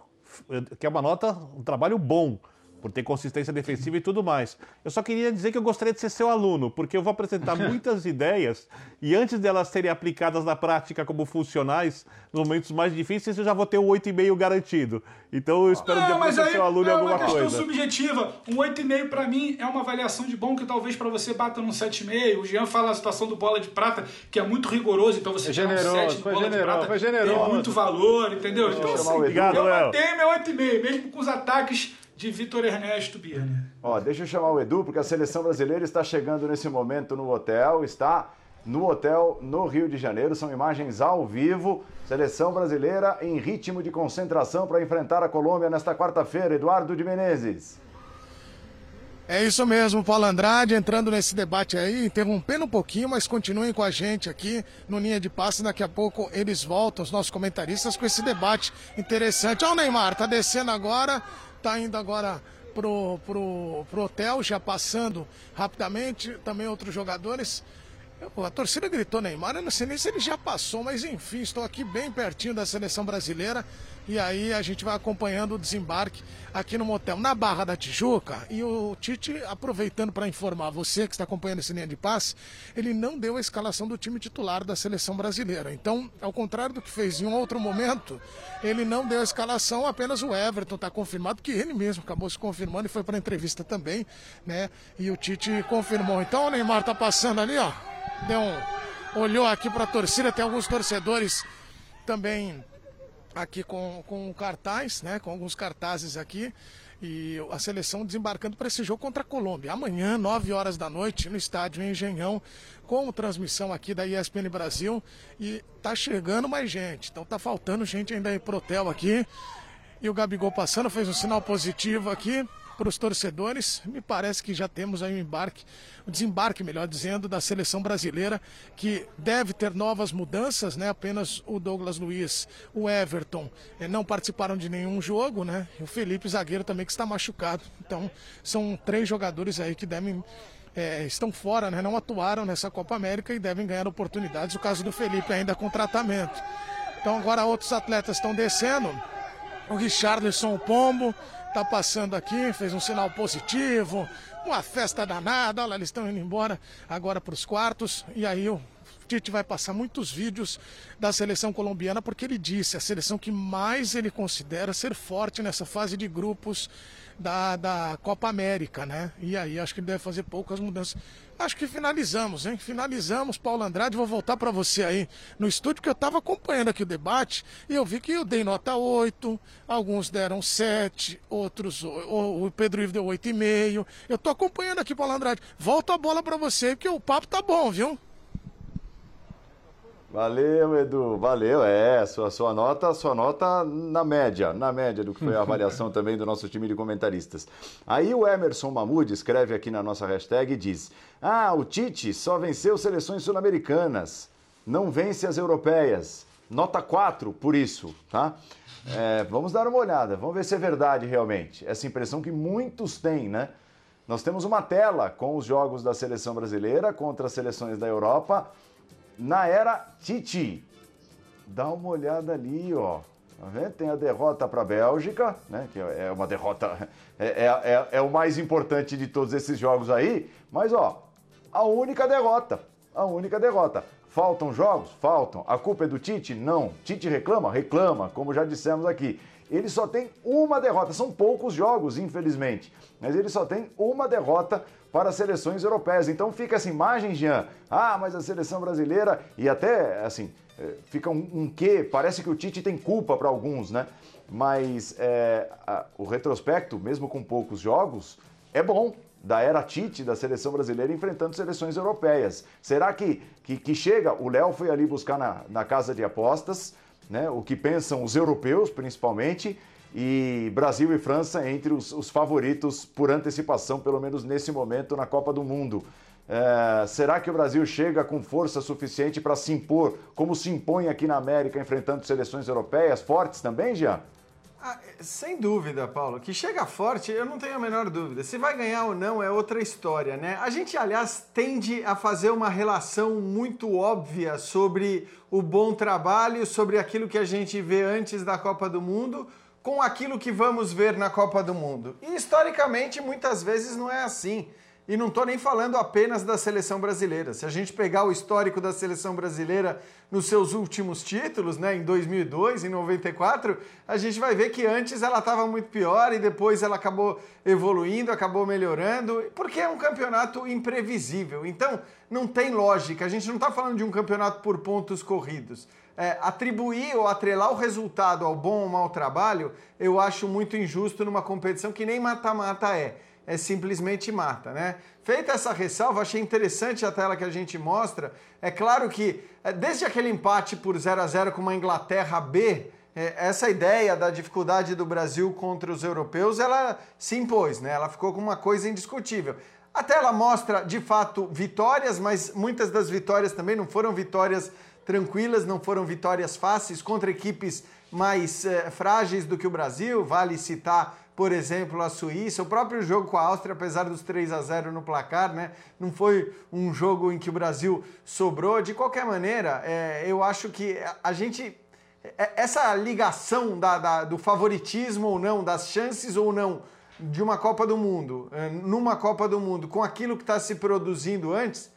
que é uma nota, um trabalho bom por ter consistência defensiva e tudo mais. Eu só queria dizer que eu gostaria de ser seu aluno, porque eu vou apresentar <laughs> muitas ideias e antes delas serem aplicadas na prática como funcionais, nos momentos mais difíceis, eu já vou ter um 8,5 garantido. Então eu espero não, que ser seu aluno em alguma coisa. É uma questão subjetiva. Um 8,5 para mim é uma avaliação de bom que talvez para você bata num 7,5. O Jean fala a situação do bola de prata, que é muito rigoroso, então você é generoso, um 7 bola generoso, de prata tem muito valor, entendeu? Então, assim, Obrigado, eu mantenho meu 8,5, mesmo com os ataques de Vitor Ernesto Birner. Ó, deixa eu chamar o Edu, porque a seleção brasileira está chegando nesse momento no hotel, está no hotel no Rio de Janeiro. São imagens ao vivo. Seleção brasileira em ritmo de concentração para enfrentar a Colômbia nesta quarta-feira. Eduardo de Menezes. É isso mesmo, Paulo Andrade, entrando nesse debate aí, interrompendo um pouquinho, mas continuem com a gente aqui no Linha de Passe. Daqui a pouco eles voltam, os nossos comentaristas, com esse debate interessante. Olha o Neymar, tá descendo agora está indo agora pro, pro, pro hotel, já passando rapidamente, também outros jogadores. A torcida gritou Neymar, eu não sei nem se ele já passou, mas enfim, estou aqui bem pertinho da seleção brasileira e aí a gente vai acompanhando o desembarque aqui no motel na Barra da Tijuca. E o Tite, aproveitando para informar você que está acompanhando esse linha de passe, ele não deu a escalação do time titular da seleção brasileira. Então, ao contrário do que fez em um outro momento, ele não deu a escalação, apenas o Everton está confirmado, que ele mesmo acabou se confirmando e foi para entrevista também, né? E o Tite confirmou. Então o Neymar está passando ali, ó deu um, olhou aqui para a torcida, tem alguns torcedores também aqui com, com cartaz, né, com alguns cartazes aqui. E a seleção desembarcando para esse jogo contra a Colômbia. Amanhã, 9 horas da noite, no estádio Engenhão, com transmissão aqui da ESPN Brasil. E tá chegando mais gente. Então tá faltando gente ainda aí pro hotel aqui. E o Gabigol passando, fez um sinal positivo aqui para os torcedores. Me parece que já temos aí um embarque, um desembarque, melhor dizendo, da seleção brasileira, que deve ter novas mudanças, né? Apenas o Douglas Luiz, o Everton eh, não participaram de nenhum jogo, né? E o Felipe Zagueiro também que está machucado. Então, são três jogadores aí que devem é, estão fora, né, não atuaram nessa Copa América e devem ganhar oportunidades. O caso do Felipe ainda com tratamento. Então agora outros atletas estão descendo. O Richardson, o Pombo, tá passando aqui, fez um sinal positivo, uma festa danada, olha, eles estão indo embora agora para os quartos, e aí o Tite vai passar muitos vídeos da seleção colombiana, porque ele disse, a seleção que mais ele considera ser forte nessa fase de grupos da, da Copa América, né? E aí acho que ele deve fazer poucas mudanças. Acho que finalizamos, hein? Finalizamos, Paulo Andrade. Vou voltar para você aí no estúdio, que eu estava acompanhando aqui o debate e eu vi que eu dei nota 8, alguns deram 7, outros, o, o Pedro Ivo deu 8,5. Eu estou acompanhando aqui, Paulo Andrade. Volto a bola para você, porque o papo tá bom, viu? Valeu, Edu, valeu. É, sua, sua nota, sua nota na média, na média do que foi a <laughs> avaliação também do nosso time de comentaristas. Aí o Emerson Mahmoud escreve aqui na nossa hashtag e diz: Ah, o Tite só venceu seleções sul-americanas, não vence as europeias. Nota 4 por isso, tá? É, vamos dar uma olhada, vamos ver se é verdade realmente. Essa impressão que muitos têm, né? Nós temos uma tela com os jogos da seleção brasileira contra as seleções da Europa na era Titi. Dá uma olhada ali, ó. Tá? Tem a derrota para a Bélgica, né? Que é uma derrota, é, é, é, é, o mais importante de todos esses jogos aí. Mas, ó, a única derrota. A única derrota. Faltam jogos? Faltam. A culpa é do Tite? Não. Tite reclama? Reclama, como já dissemos aqui. Ele só tem uma derrota. São poucos jogos, infelizmente. Mas ele só tem uma derrota para as seleções europeias. Então fica essa imagem, Jean, ah, mas a seleção brasileira, e até assim, é, fica um, um quê, parece que o Tite tem culpa para alguns, né? Mas é, a, o retrospecto, mesmo com poucos jogos, é bom, da era Tite da seleção brasileira enfrentando seleções europeias. Será que, que, que chega? O Léo foi ali buscar na, na casa de apostas, né? O que pensam os europeus, principalmente, e Brasil e França entre os, os, favoritos por antecipação, pelo menos nesse momento, na Copa do Mundo. É, será que o Brasil chega com força suficiente para se impor, como se impõe aqui na América, enfrentando seleções europeias fortes também, Jean? Ah, sem dúvida, Paulo. Que chega forte, eu não tenho a menor dúvida. Se vai ganhar ou não é outra história, né? A gente, aliás, tende a fazer uma relação muito óbvia sobre o bom trabalho, sobre aquilo que a gente vê antes da Copa do Mundo com aquilo que vamos ver na Copa do Mundo. E historicamente, muitas vezes não é assim. E não estou nem falando apenas da seleção brasileira. Se a gente pegar o histórico da seleção brasileira nos seus últimos títulos, né, em 2002, em 94, a gente vai ver que antes ela estava muito pior e depois ela acabou evoluindo, acabou melhorando, porque é um campeonato imprevisível. Então, não tem lógica. A gente não está falando de um campeonato por pontos corridos é, atribuir ou atrelar o resultado ao bom ou mau trabalho, eu acho muito injusto numa competição que nem mata-mata é. É simplesmente mata, né? Feita essa ressalva, achei interessante a tela que a gente mostra. É claro que, é, desde aquele empate por 0 a 0 com uma Inglaterra B, é, essa ideia da dificuldade do Brasil contra os europeus, ela se impôs, né? Ela ficou com uma coisa indiscutível. A tela mostra, de fato, vitórias, mas muitas das vitórias também não foram vitórias tranquilas, não foram vitórias fáceis contra equipes mais é, frágeis do que o Brasil, vale citar por exemplo, a Suíça, o próprio jogo com a Áustria, apesar dos 3 a 0 no placar, né? Não foi um jogo em que o Brasil sobrou. De qualquer maneira, é, eu acho que a gente. É, essa ligação da, da, do favoritismo ou não, das chances ou não de uma Copa do Mundo, é, numa Copa do Mundo, com aquilo que está se produzindo antes,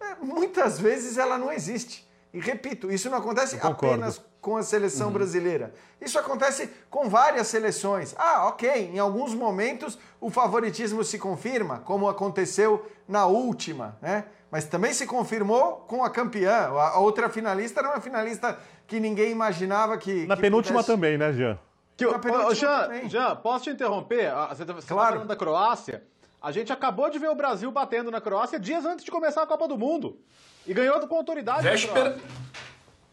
é, muitas vezes ela não existe. E repito, isso não acontece apenas com a seleção uhum. brasileira. Isso acontece com várias seleções. Ah, ok, em alguns momentos o favoritismo se confirma, como aconteceu na última, né? Mas também se confirmou com a campeã. A outra finalista era uma finalista que ninguém imaginava que. Na que penúltima pudesse... também, né, Jean? Que, Na Jean, também. Jean, posso te interromper? Você está claro. falando da Croácia. A gente acabou de ver o Brasil batendo na Croácia dias antes de começar a Copa do Mundo. E ganhou com autoridade. Véspera,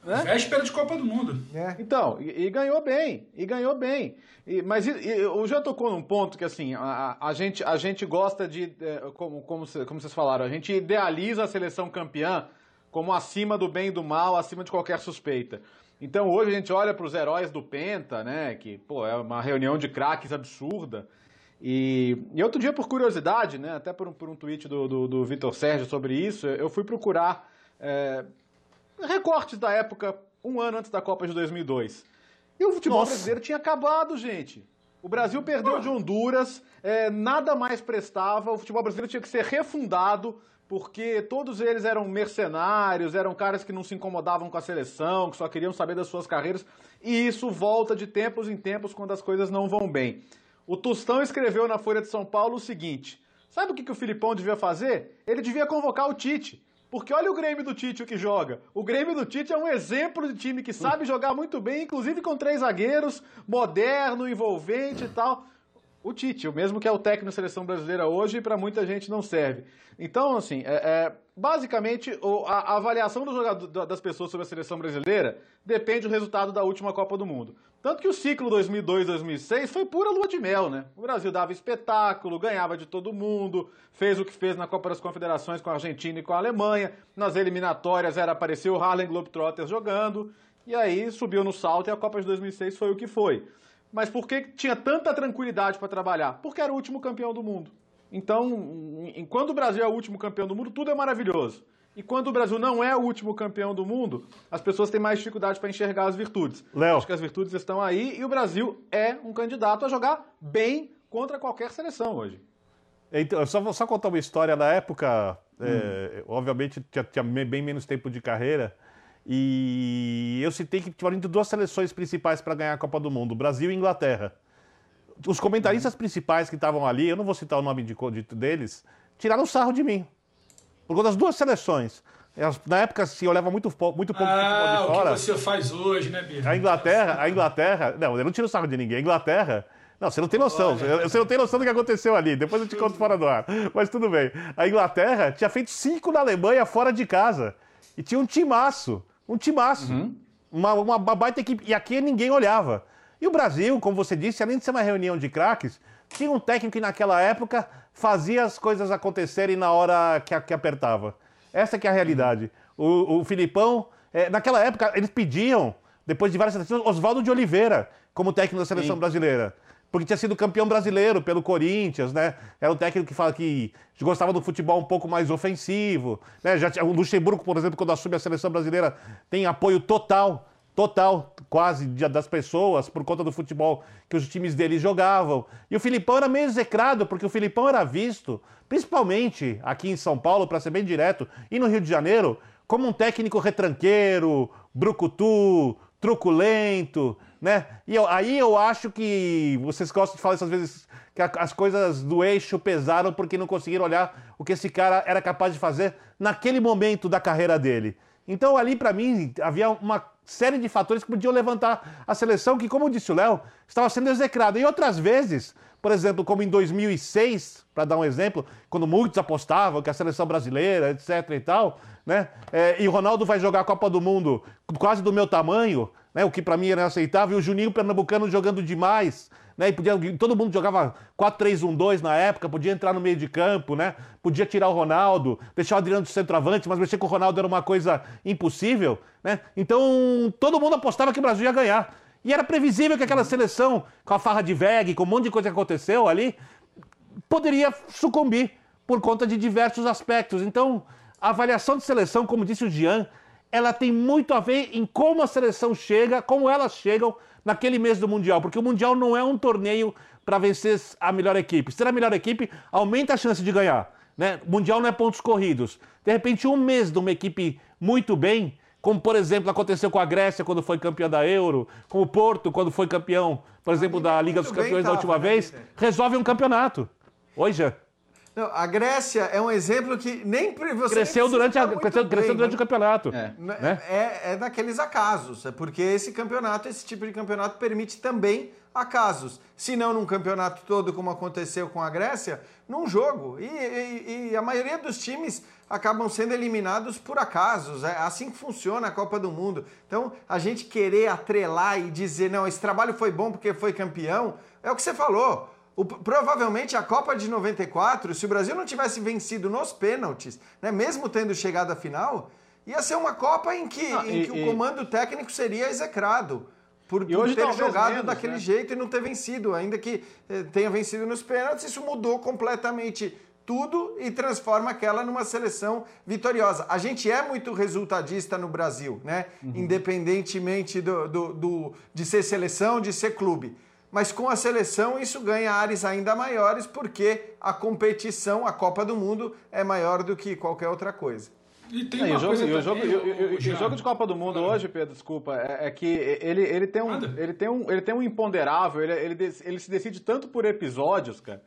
né? Véspera de Copa do Mundo. É. Então, e, e, ganhou bem, e ganhou bem. E, mas e, e, o já tocou num ponto que assim, a, a, gente, a gente gosta de, é, como, como, como vocês falaram, a gente idealiza a seleção campeã como acima do bem e do mal, acima de qualquer suspeita. Então hoje a gente olha para os heróis do Penta, né? Que pô, é uma reunião de craques absurda. E, e, outro dia, por curiosidade, né, até por um, por um tweet do, do, do Vitor Sérgio sobre isso, eu fui procurar é, recortes da época, um ano antes da Copa de 2002. E o futebol Nossa. brasileiro tinha acabado, gente. O Brasil perdeu de Honduras, é, nada mais prestava, o futebol brasileiro tinha que ser refundado, porque todos eles eram mercenários, eram caras que não se incomodavam com a seleção, que só queriam saber das suas carreiras, e isso volta de tempos em tempos quando as coisas não vão bem. O Tostão escreveu na Folha de São Paulo o seguinte: sabe o que, que o Filipão devia fazer? Ele devia convocar o Tite. Porque olha o Grêmio do Tite o que joga. O Grêmio do Tite é um exemplo de time que sabe <laughs> jogar muito bem, inclusive com três zagueiros, moderno, envolvente e tal. O Tite, o mesmo que é o técnico da seleção brasileira hoje, para muita gente não serve. Então, assim, é, é basicamente a, a, avaliação do jogador, das pessoas sobre a seleção brasileira depende do resultado da última Copa do Mundo. Tanto que o ciclo 2002-2006 foi pura lua de mel, né? O Brasil dava espetáculo, ganhava de todo mundo, fez o que fez na Copa das Confederações com a Argentina e com a Alemanha. Nas eliminatórias era aparecer o Harlem Globetrotters jogando, e aí subiu no salto e a Copa de 2006 foi o que foi. Mas por que tinha tanta tranquilidade para trabalhar? Porque era o último campeão do mundo. Então, enquanto o Brasil é o último campeão do mundo, tudo é maravilhoso. E quando o Brasil não é o último campeão do mundo, as pessoas têm mais dificuldade para enxergar as virtudes. Léo. Acho que as virtudes estão aí e o Brasil é um candidato a jogar bem contra qualquer seleção hoje. Então, só, só contar uma história da época, hum. é, obviamente tinha, tinha, bem menos tempo de carreira, e eu citei que tiveram duas seleções principais para ganhar a Copa do Mundo, Brasil e Inglaterra. Os comentaristas principais que estavam ali, eu não vou citar o nome de, de, deles, tiraram sarro de mim. Por conta das duas seleções. Na época se olhava muito, muito pouco ah, de fora. o que você faz hoje, né, Bia? A Inglaterra, a Inglaterra. Não, eu não tiro sarro de ninguém. A Inglaterra. Não, você não tem noção. Olha, você não tem noção do que aconteceu ali. Depois eu te conto fora do ar. Mas tudo bem. A Inglaterra tinha feito cinco na Alemanha fora de casa. E tinha um timaço. Um timaço. Uhum. Uma, uma baita equipe. E aqui ninguém olhava. E o Brasil, como você disse, além de ser uma reunião de craques, tinha um técnico que naquela época fazia as coisas acontecerem na hora que, que apertava. Essa que é a realidade. O, o Filipão, é, naquela época, eles pediam, depois de várias seleções, Oswaldo de Oliveira como técnico da seleção Sim. brasileira. Porque tinha sido campeão brasileiro pelo Corinthians, né? Era um técnico que fala que gostava do futebol um pouco mais ofensivo. Né? Já, o Luxemburgo, por exemplo, quando assume a seleção brasileira, tem apoio total total, quase, das pessoas por conta do futebol que os times dele jogavam. E o Filipão era meio execrado, porque o Filipão era visto, principalmente aqui em São Paulo, para ser bem direto, e no Rio de Janeiro, como um técnico retranqueiro, brucutu, truculento, né? E eu, aí eu acho que vocês gostam de falar essas vezes que a, as coisas do eixo pesaram porque não conseguiram olhar o que esse cara era capaz de fazer naquele momento da carreira dele. Então ali para mim havia uma série de fatores que podiam levantar a seleção, que, como disse o Léo, estava sendo execrada. E outras vezes, por exemplo, como em 2006, para dar um exemplo, quando muitos apostavam que a seleção brasileira, etc e tal, né? É, e o Ronaldo vai jogar a Copa do Mundo quase do meu tamanho, né? O que para mim era inaceitável, e o Juninho Pernambucano jogando demais, né? E podia, todo mundo jogava 4-3-1-2 na época, podia entrar no meio de campo, né? Podia tirar o Ronaldo, deixar o Adriano de centroavante, mas mexer com o Ronaldo era uma coisa impossível, né? Então todo mundo apostava que o Brasil ia ganhar. E era previsível que aquela seleção, com a farra de VEG, com um monte de coisa que aconteceu ali, poderia sucumbir por conta de diversos aspectos. Então, a avaliação de seleção, como disse o Jean, ela tem muito a ver em como a seleção chega, como elas chegam naquele mês do Mundial, porque o Mundial não é um torneio para vencer a melhor equipe. Ser a melhor equipe aumenta a chance de ganhar. Né? O Mundial não é pontos corridos. De repente, um mês de uma equipe muito bem, como por exemplo aconteceu com a Grécia quando foi campeã da Euro, com o Porto quando foi campeão, por exemplo, da Liga dos Campeões da última vez, resolve um campeonato. Oi, Jean. Não, a Grécia é um exemplo que nem você cresceu durante, a, cresceu, bem, cresceu durante o campeonato. É. Né? É, é daqueles acasos, é porque esse campeonato, esse tipo de campeonato permite também acasos. Se não num campeonato todo, como aconteceu com a Grécia, num jogo. E, e, e, a maioria dos times acabam sendo eliminados por acasos. É assim que funciona a Copa do Mundo. Então, a gente querer atrelar e dizer, não, esse trabalho foi bom porque foi campeão, é o que você falou. O, provavelmente a Copa de 94, se o Brasil não tivesse vencido nos pênaltis, né, mesmo tendo chegado à final, ia ser uma Copa em que, ah, em e, que o comando técnico seria execrado. Por, por ter jogado menos, daquele né? jeito e não ter vencido, ainda que eh, tenha vencido nos pênaltis, isso mudou completamente tudo e transforma aquela numa seleção vitoriosa. A gente é muito resultadista no Brasil, né? Uhum. Independentemente do, do, do, de ser seleção, de ser clube mas com a seleção isso ganha áreas ainda maiores porque a competição, a Copa do Mundo, é maior do que qualquer outra coisa. E tem uma o jogo, coisa o jogo, o, o, jogo de Copa do Mundo hoje, Pedro, desculpa, é, é, que ele, ele, tem um, ele, tem um, ele tem um imponderável, ele, ele, ele se decide tanto por episódios, cara,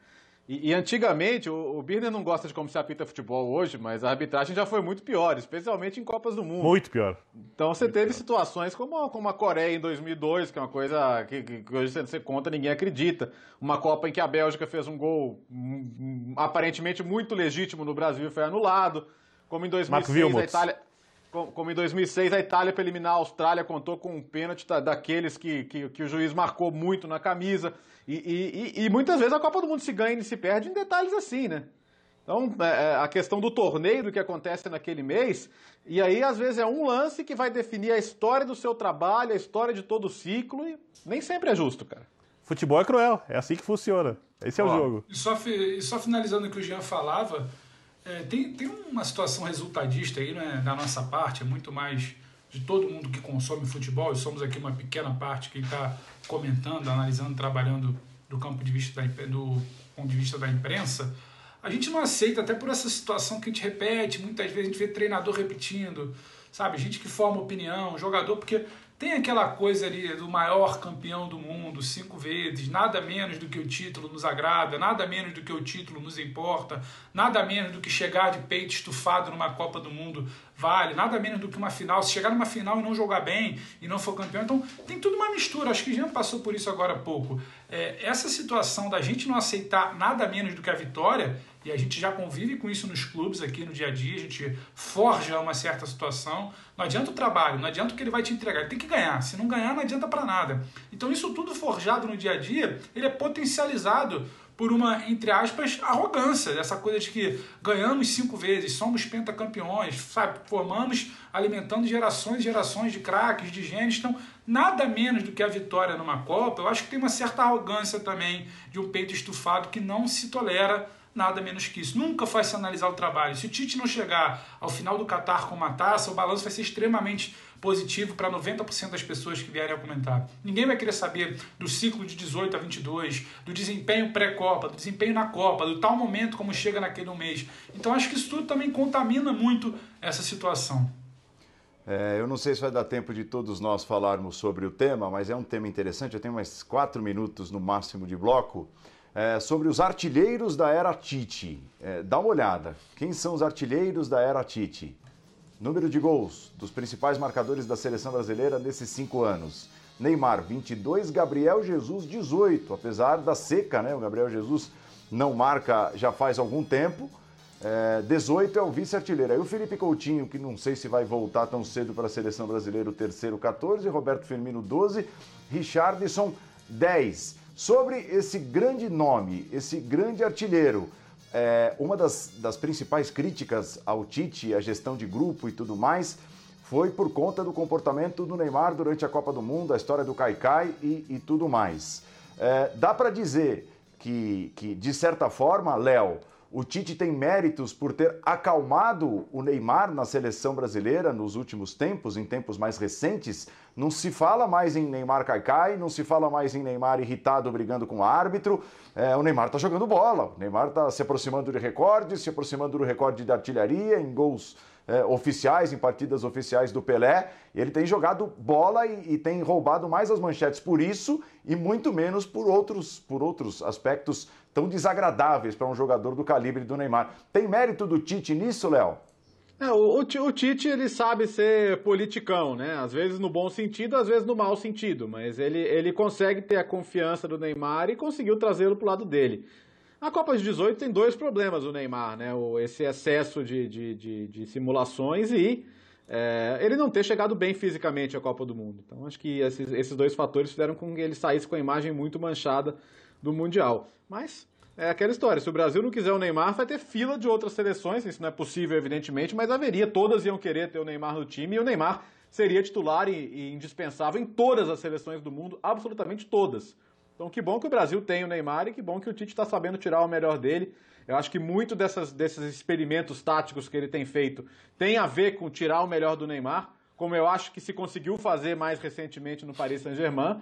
e, e, antigamente, o, o Birner não gosta de como se apita futebol hoje, mas a arbitragem já foi muito pior, especialmente em Copas do Mundo. Muito pior. Então você muito teve pior. situações como, como a Coreia em 2002, que é uma coisa que, que, que hoje você conta ninguém acredita. Uma Copa em que a Bélgica fez um gol um, um, aparentemente muito legítimo no Brasil e foi anulado. Como em 2006 a Itália como em 2006 a Itália para eliminar a Austrália contou com um pênalti daqueles que, que, que o juiz marcou muito na camisa. E, e, e, muitas vezes a Copa do Mundo se ganha e se perde em detalhes assim, né? Então, é, é, a questão do torneio, do que acontece naquele mês, e aí às vezes é um lance que vai definir a história do seu trabalho, a história de todo o ciclo, e nem sempre é justo, cara. Futebol é cruel, é assim que funciona. Esse é Ó, o jogo. E só, e só finalizando o que o Jean falava, é, tem, tem uma situação resultadista aí né, da nossa parte, é muito mais de todo mundo que consome futebol, e somos aqui uma pequena parte que está comentando, analisando, trabalhando do campo de vista da, do ponto de vista da imprensa, a gente não aceita, até por essa situação que a gente repete, muitas vezes a gente vê treinador repetindo, sabe? Gente que forma opinião, jogador, porque tem aquela coisa ali do maior campeão do mundo cinco vezes, nada menos do que o título nos agrada, nada menos do que o título nos importa, nada menos do que chegar de peito estufado numa Copa do Mundo vale, nada menos do que uma final. Se chegar numa final e não jogar bem e não for campeão, então tem tudo uma mistura. Acho que já passou por isso agora há pouco. É, essa situação da gente não aceitar nada menos do que a vitória e a gente já convive com isso nos clubes aqui no dia a dia, a gente forja uma certa situação. Não adianta o trabalho, não adianta o que ele vai te entregar, ele tem que ganhar. Se não ganhar, não adianta para nada. Então, isso tudo forjado no dia a dia, ele é potencializado por uma, entre aspas, arrogância, essa coisa de que ganhamos cinco vezes, somos pentacampeões, sabe? formamos, alimentando gerações e gerações de craques, de gênios. Então, nada menos do que a vitória numa Copa, eu acho que tem uma certa arrogância também de um peito estufado que não se tolera nada menos que isso. Nunca foi se analisar o trabalho. Se o Tite não chegar ao final do Qatar com uma taça, o balanço vai ser extremamente positivo para 90% das pessoas que vierem a comentar. Ninguém vai querer saber do ciclo de 18 a 22, do desempenho pré-Copa, do desempenho na Copa, do tal momento como chega naquele mês. Então acho que isso tudo também contamina muito essa situação. É, eu não sei se vai dar tempo de todos nós falarmos sobre o tema, mas é um tema interessante. Eu tenho mais quatro minutos no máximo de bloco é, sobre os artilheiros da era Tite. É, dá uma olhada. Quem são os artilheiros da era Tite? Número de gols dos principais marcadores da seleção brasileira nesses cinco anos. Neymar, 22, Gabriel Jesus, 18. Apesar da seca, né? O Gabriel Jesus não marca já faz algum tempo. É, 18 é o vice-artilheiro. Aí o Felipe Coutinho, que não sei se vai voltar tão cedo para a seleção brasileira, o terceiro, 14. Roberto Firmino, 12. Richardson, 10. Sobre esse grande nome, esse grande artilheiro, é, uma das, das principais críticas ao Tite, a gestão de grupo e tudo mais, foi por conta do comportamento do Neymar durante a Copa do Mundo, a história do Caicai e, e tudo mais. É, dá para dizer que, que, de certa forma, Léo, o Tite tem méritos por ter acalmado o Neymar na seleção brasileira nos últimos tempos, em tempos mais recentes. Não se fala mais em Neymar caicai, não se fala mais em Neymar irritado brigando com o árbitro. É, o Neymar está jogando bola, o Neymar está se aproximando de recordes, se aproximando do recorde de artilharia em gols é, oficiais, em partidas oficiais do Pelé. Ele tem jogado bola e, e, tem roubado mais as manchetes por isso e muito menos por outros, por outros aspectos tão desagradáveis para um jogador do calibre do Neymar. Tem mérito do Tite nisso, Léo? É, o, o, Tite ele sabe ser politicão, né? Às vezes no bom sentido, às vezes no mau sentido, mas ele, ele consegue ter a confiança do Neymar e conseguiu trazê-lo para o lado dele. A Copa de 18 tem dois problemas o Neymar, né? O, esse excesso de, de, de, de simulações e é, ele não ter chegado bem fisicamente à Copa do Mundo. Então acho que esses, esses dois fatores fizeram com que ele saísse com a imagem muito manchada do Mundial. Mas é aquela história, se o Brasil não quiser o Neymar, vai ter fila de outras seleções, isso não é possível, evidentemente, mas haveria, todas iam querer ter o Neymar no time e o Neymar seria titular e, e indispensável em todas as seleções do mundo, absolutamente todas. Então, que bom que o Brasil tem o Neymar e que bom que o Tite está sabendo tirar o melhor dele. Eu acho que muito dessas, desses experimentos táticos que ele tem feito tem a ver com tirar o melhor do Neymar, como eu acho que se conseguiu fazer mais recentemente no Paris Saint-Germain.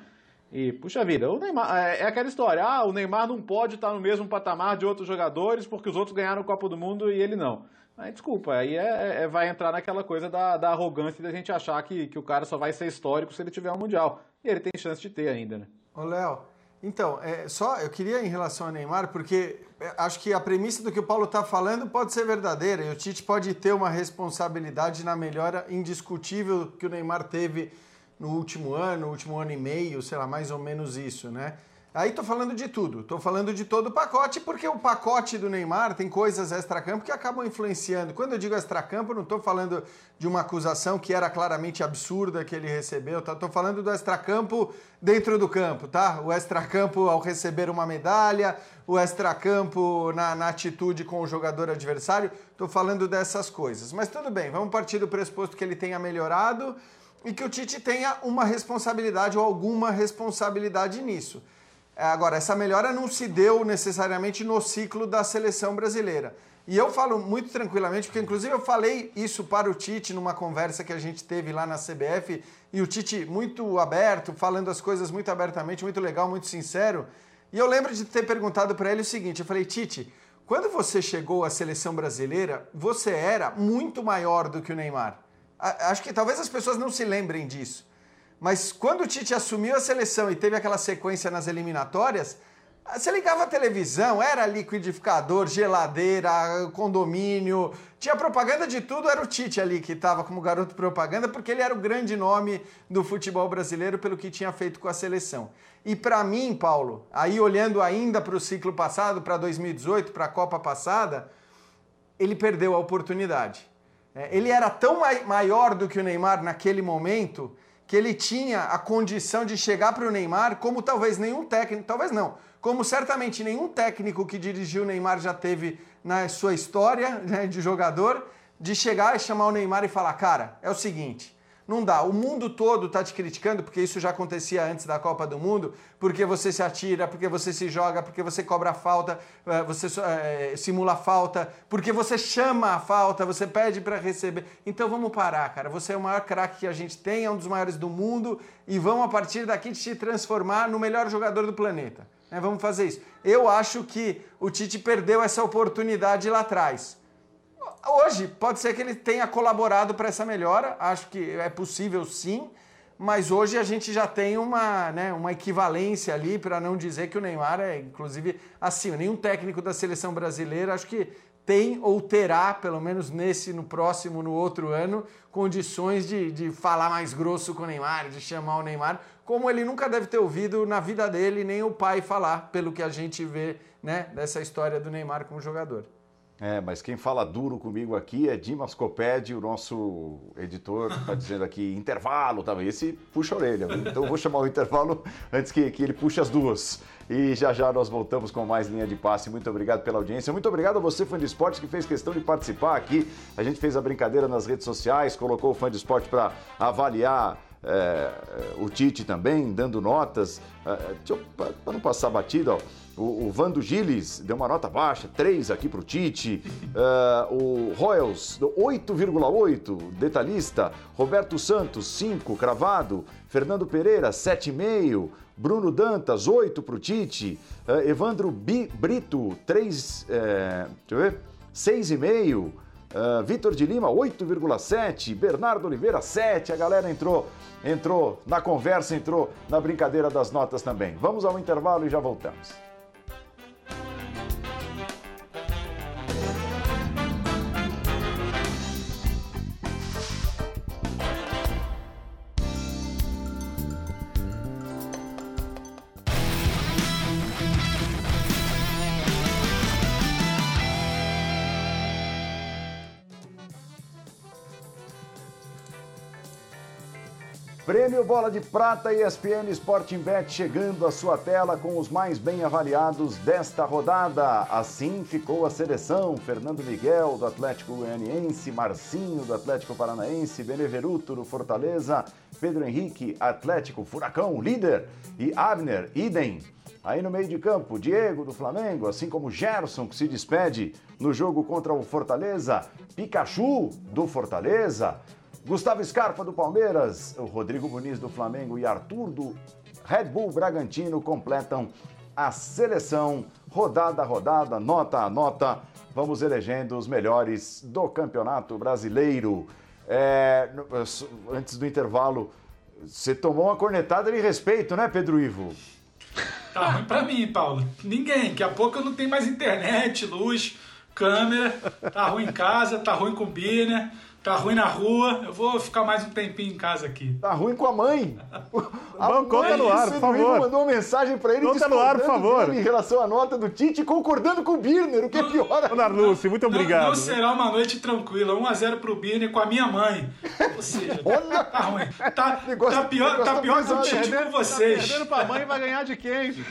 E, puxa vida, o Neymar, é, é, aquela história, ah, o Neymar não pode estar no mesmo patamar de outros jogadores porque os outros ganharam o Copa do Mundo e ele não. Aí, desculpa, aí é, é, vai entrar naquela coisa da, da arrogância da gente achar que, que o cara só vai ser histórico se ele tiver um Mundial. E ele tem chance de ter ainda, né? Ô, Léo, então, é, só eu queria em relação ao Neymar, porque é, acho que a premissa do que o Paulo está falando pode ser verdadeira e o Tite pode ter uma responsabilidade na melhora indiscutível que o Neymar teve no último ano, no último ano e meio, sei lá, mais ou menos isso, né? Aí tô falando de tudo, tô falando de todo o pacote, porque o pacote do Neymar tem coisas extra-campo que acabam influenciando. Quando eu digo extra-campo, não tô falando de uma acusação que era claramente absurda que ele recebeu, tá? Tô falando do extra-campo dentro do campo, tá? O extra-campo ao receber uma medalha, o extra-campo na, na atitude com o jogador adversário, tô falando dessas coisas. Mas tudo bem, vamos partir do pressuposto que ele tenha melhorado e que o Tite tenha uma responsabilidade ou alguma responsabilidade nisso. É, agora, essa melhora não se deu necessariamente no ciclo da seleção brasileira. E eu falo muito tranquilamente, porque inclusive eu falei isso para o Tite numa conversa que a gente teve lá na CBF, e o Tite muito aberto, falando as coisas muito abertamente, muito legal, muito sincero. E eu lembro de ter perguntado para ele o seguinte: eu falei, Tite, quando você chegou à seleção brasileira, você era muito maior do que o Neymar. Acho que talvez as pessoas não se lembrem disso. Mas quando o Tite assumiu a seleção e teve aquela sequência nas eliminatórias, você ligava a televisão, era liquidificador, geladeira, condomínio, tinha propaganda de tudo, era o Tite ali que estava como garoto propaganda, porque ele era o grande nome do futebol brasileiro pelo que tinha feito com a seleção. E para mim, Paulo, aí olhando ainda para o ciclo passado, para 2018, para a Copa passada, ele perdeu a oportunidade. É, ele era tão maior do que o Neymar naquele momento que ele tinha a condição de chegar para o Neymar como talvez nenhum técnico, talvez não, como certamente nenhum técnico que dirigiu o Neymar já teve na sua história né, de jogador, de chegar e chamar o Neymar e falar, cara, é o seguinte, não dá. O mundo todo está te criticando, porque isso já acontecia antes da Copa do Mundo, porque você se atira, porque você se joga, porque você cobra falta, eh, você é, simula falta, porque você chama a falta, você pede para receber. Então vamos parar, cara. Você é o maior craque que a gente tem, é um dos maiores do mundo, e vamos a partir daqui te transformar no melhor jogador do planeta. É, vamos fazer isso. Eu acho que o Tite perdeu essa oportunidade lá atrás. Hoje, pode ser que ele tenha colaborado para essa melhora, acho que é possível sim, mas hoje a gente já tem uma, né, uma equivalência ali, para não dizer que o Neymar é, inclusive, assim, nenhum técnico da seleção brasileira acho que tem ou terá, pelo menos nesse, no próximo, no outro ano, condições de, de falar mais grosso com o Neymar, de chamar o Neymar, como ele nunca deve ter ouvido na vida dele, nem o pai falar, pelo que a gente vê né, dessa história do Neymar como jogador. É, mas quem fala duro comigo aqui é Dimas Coped, o nosso editor, está dizendo aqui intervalo também. Esse puxa a orelha, então eu vou chamar o intervalo antes que, que ele puxe as duas. E já já nós voltamos com mais linha de passe. Muito obrigado pela audiência. Muito obrigado a você, fã de esportes, que fez questão de participar aqui. A gente fez a brincadeira nas redes sociais, colocou o fã de esporte para avaliar é, o Tite também, dando notas. É, para não passar batido, ó. O, o Vando Gilles deu uma nota baixa, 3 aqui para o Tite. Uh, o Royals, 8,8, detalhista. Roberto Santos, 5, cravado. Fernando Pereira, 7,5. Bruno Dantas, 8 para o Tite. Uh, Evandro B Brito, 3, é, deixa eu ver, 6,5. Uh, Vitor de Lima, 8,7. Bernardo Oliveira, 7. A galera entrou, entrou na conversa, entrou na brincadeira das notas também. Vamos ao intervalo e já voltamos. Bola de Prata ESPN Sporting Bet chegando à sua tela com os mais bem avaliados desta rodada. Assim ficou a seleção: Fernando Miguel do Atlético Goianiense, Marcinho do Atlético Paranaense, Beneveruto do Fortaleza, Pedro Henrique, Atlético Furacão, líder, e Abner, idem. Aí no meio de campo, Diego do Flamengo, assim como Gerson, que se despede no jogo contra o Fortaleza, Pikachu do Fortaleza. Gustavo Scarpa do Palmeiras, Rodrigo Muniz do Flamengo e Arthur do Red Bull Bragantino completam a seleção rodada a rodada, nota a nota. Vamos elegendo os melhores do Campeonato Brasileiro. É, antes do intervalo, você tomou uma cornetada de respeito, né, Pedro Ivo? Tá ruim pra mim, Paulo. Ninguém. Daqui a pouco eu não tenho mais internet, luz, câmera. Tá ruim em casa, tá ruim com o né? Tá ruim na rua, eu vou ficar mais um tempinho em casa aqui. Tá ruim com a mãe. <laughs> A Vamos, conta no ar, por favor. mandou uma mensagem pra ele conta no ar, por favor. em relação à nota do Tite, concordando com o Birner, o que é pior. Dona Lúcia, muito obrigado. Não, não, será uma noite tranquila, 1x0 pro Birner com a minha mãe. Ou seja, <laughs> Olha. tá ruim. Tá, <laughs> negócio, tá pior, tá pior que o Tite com vocês. Tá perdendo pra mãe vai ganhar de quem?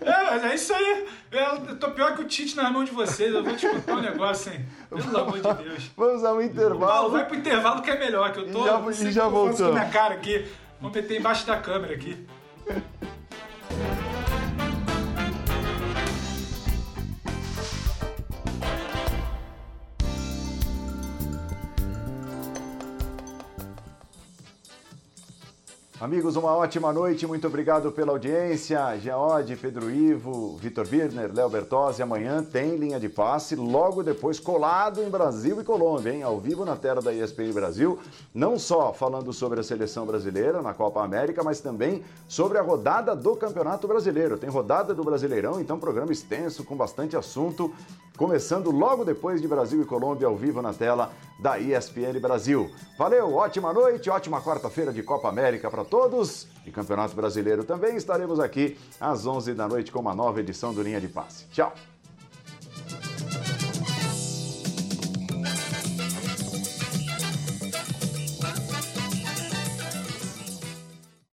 É, mas é isso aí. Eu tô pior que o Tite na mão de vocês. Eu vou te contar um negócio, hein? Pelo amor de Deus. Vamos ao intervalo. Paulo, vai pro intervalo que é melhor, que eu tô. E já, e já voltou. minha cara aqui. Vamos meter embaixo da câmera aqui. Amigos, uma ótima noite, muito obrigado pela audiência. Geode, Pedro Ivo, Vitor Birner, Léo Bertozzi. Amanhã tem linha de passe, logo depois colado em Brasil e Colômbia, hein? Ao vivo na tela da ESPN Brasil. Não só falando sobre a seleção brasileira na Copa América, mas também sobre a rodada do Campeonato Brasileiro. Tem rodada do Brasileirão, então programa extenso com bastante assunto. Começando logo depois de Brasil e Colômbia ao vivo na tela da ESPN Brasil. Valeu, ótima noite, ótima quarta-feira de Copa América para todos. E Campeonato Brasileiro também estaremos aqui às 11 da noite com uma nova edição do Linha de Passe. Tchau!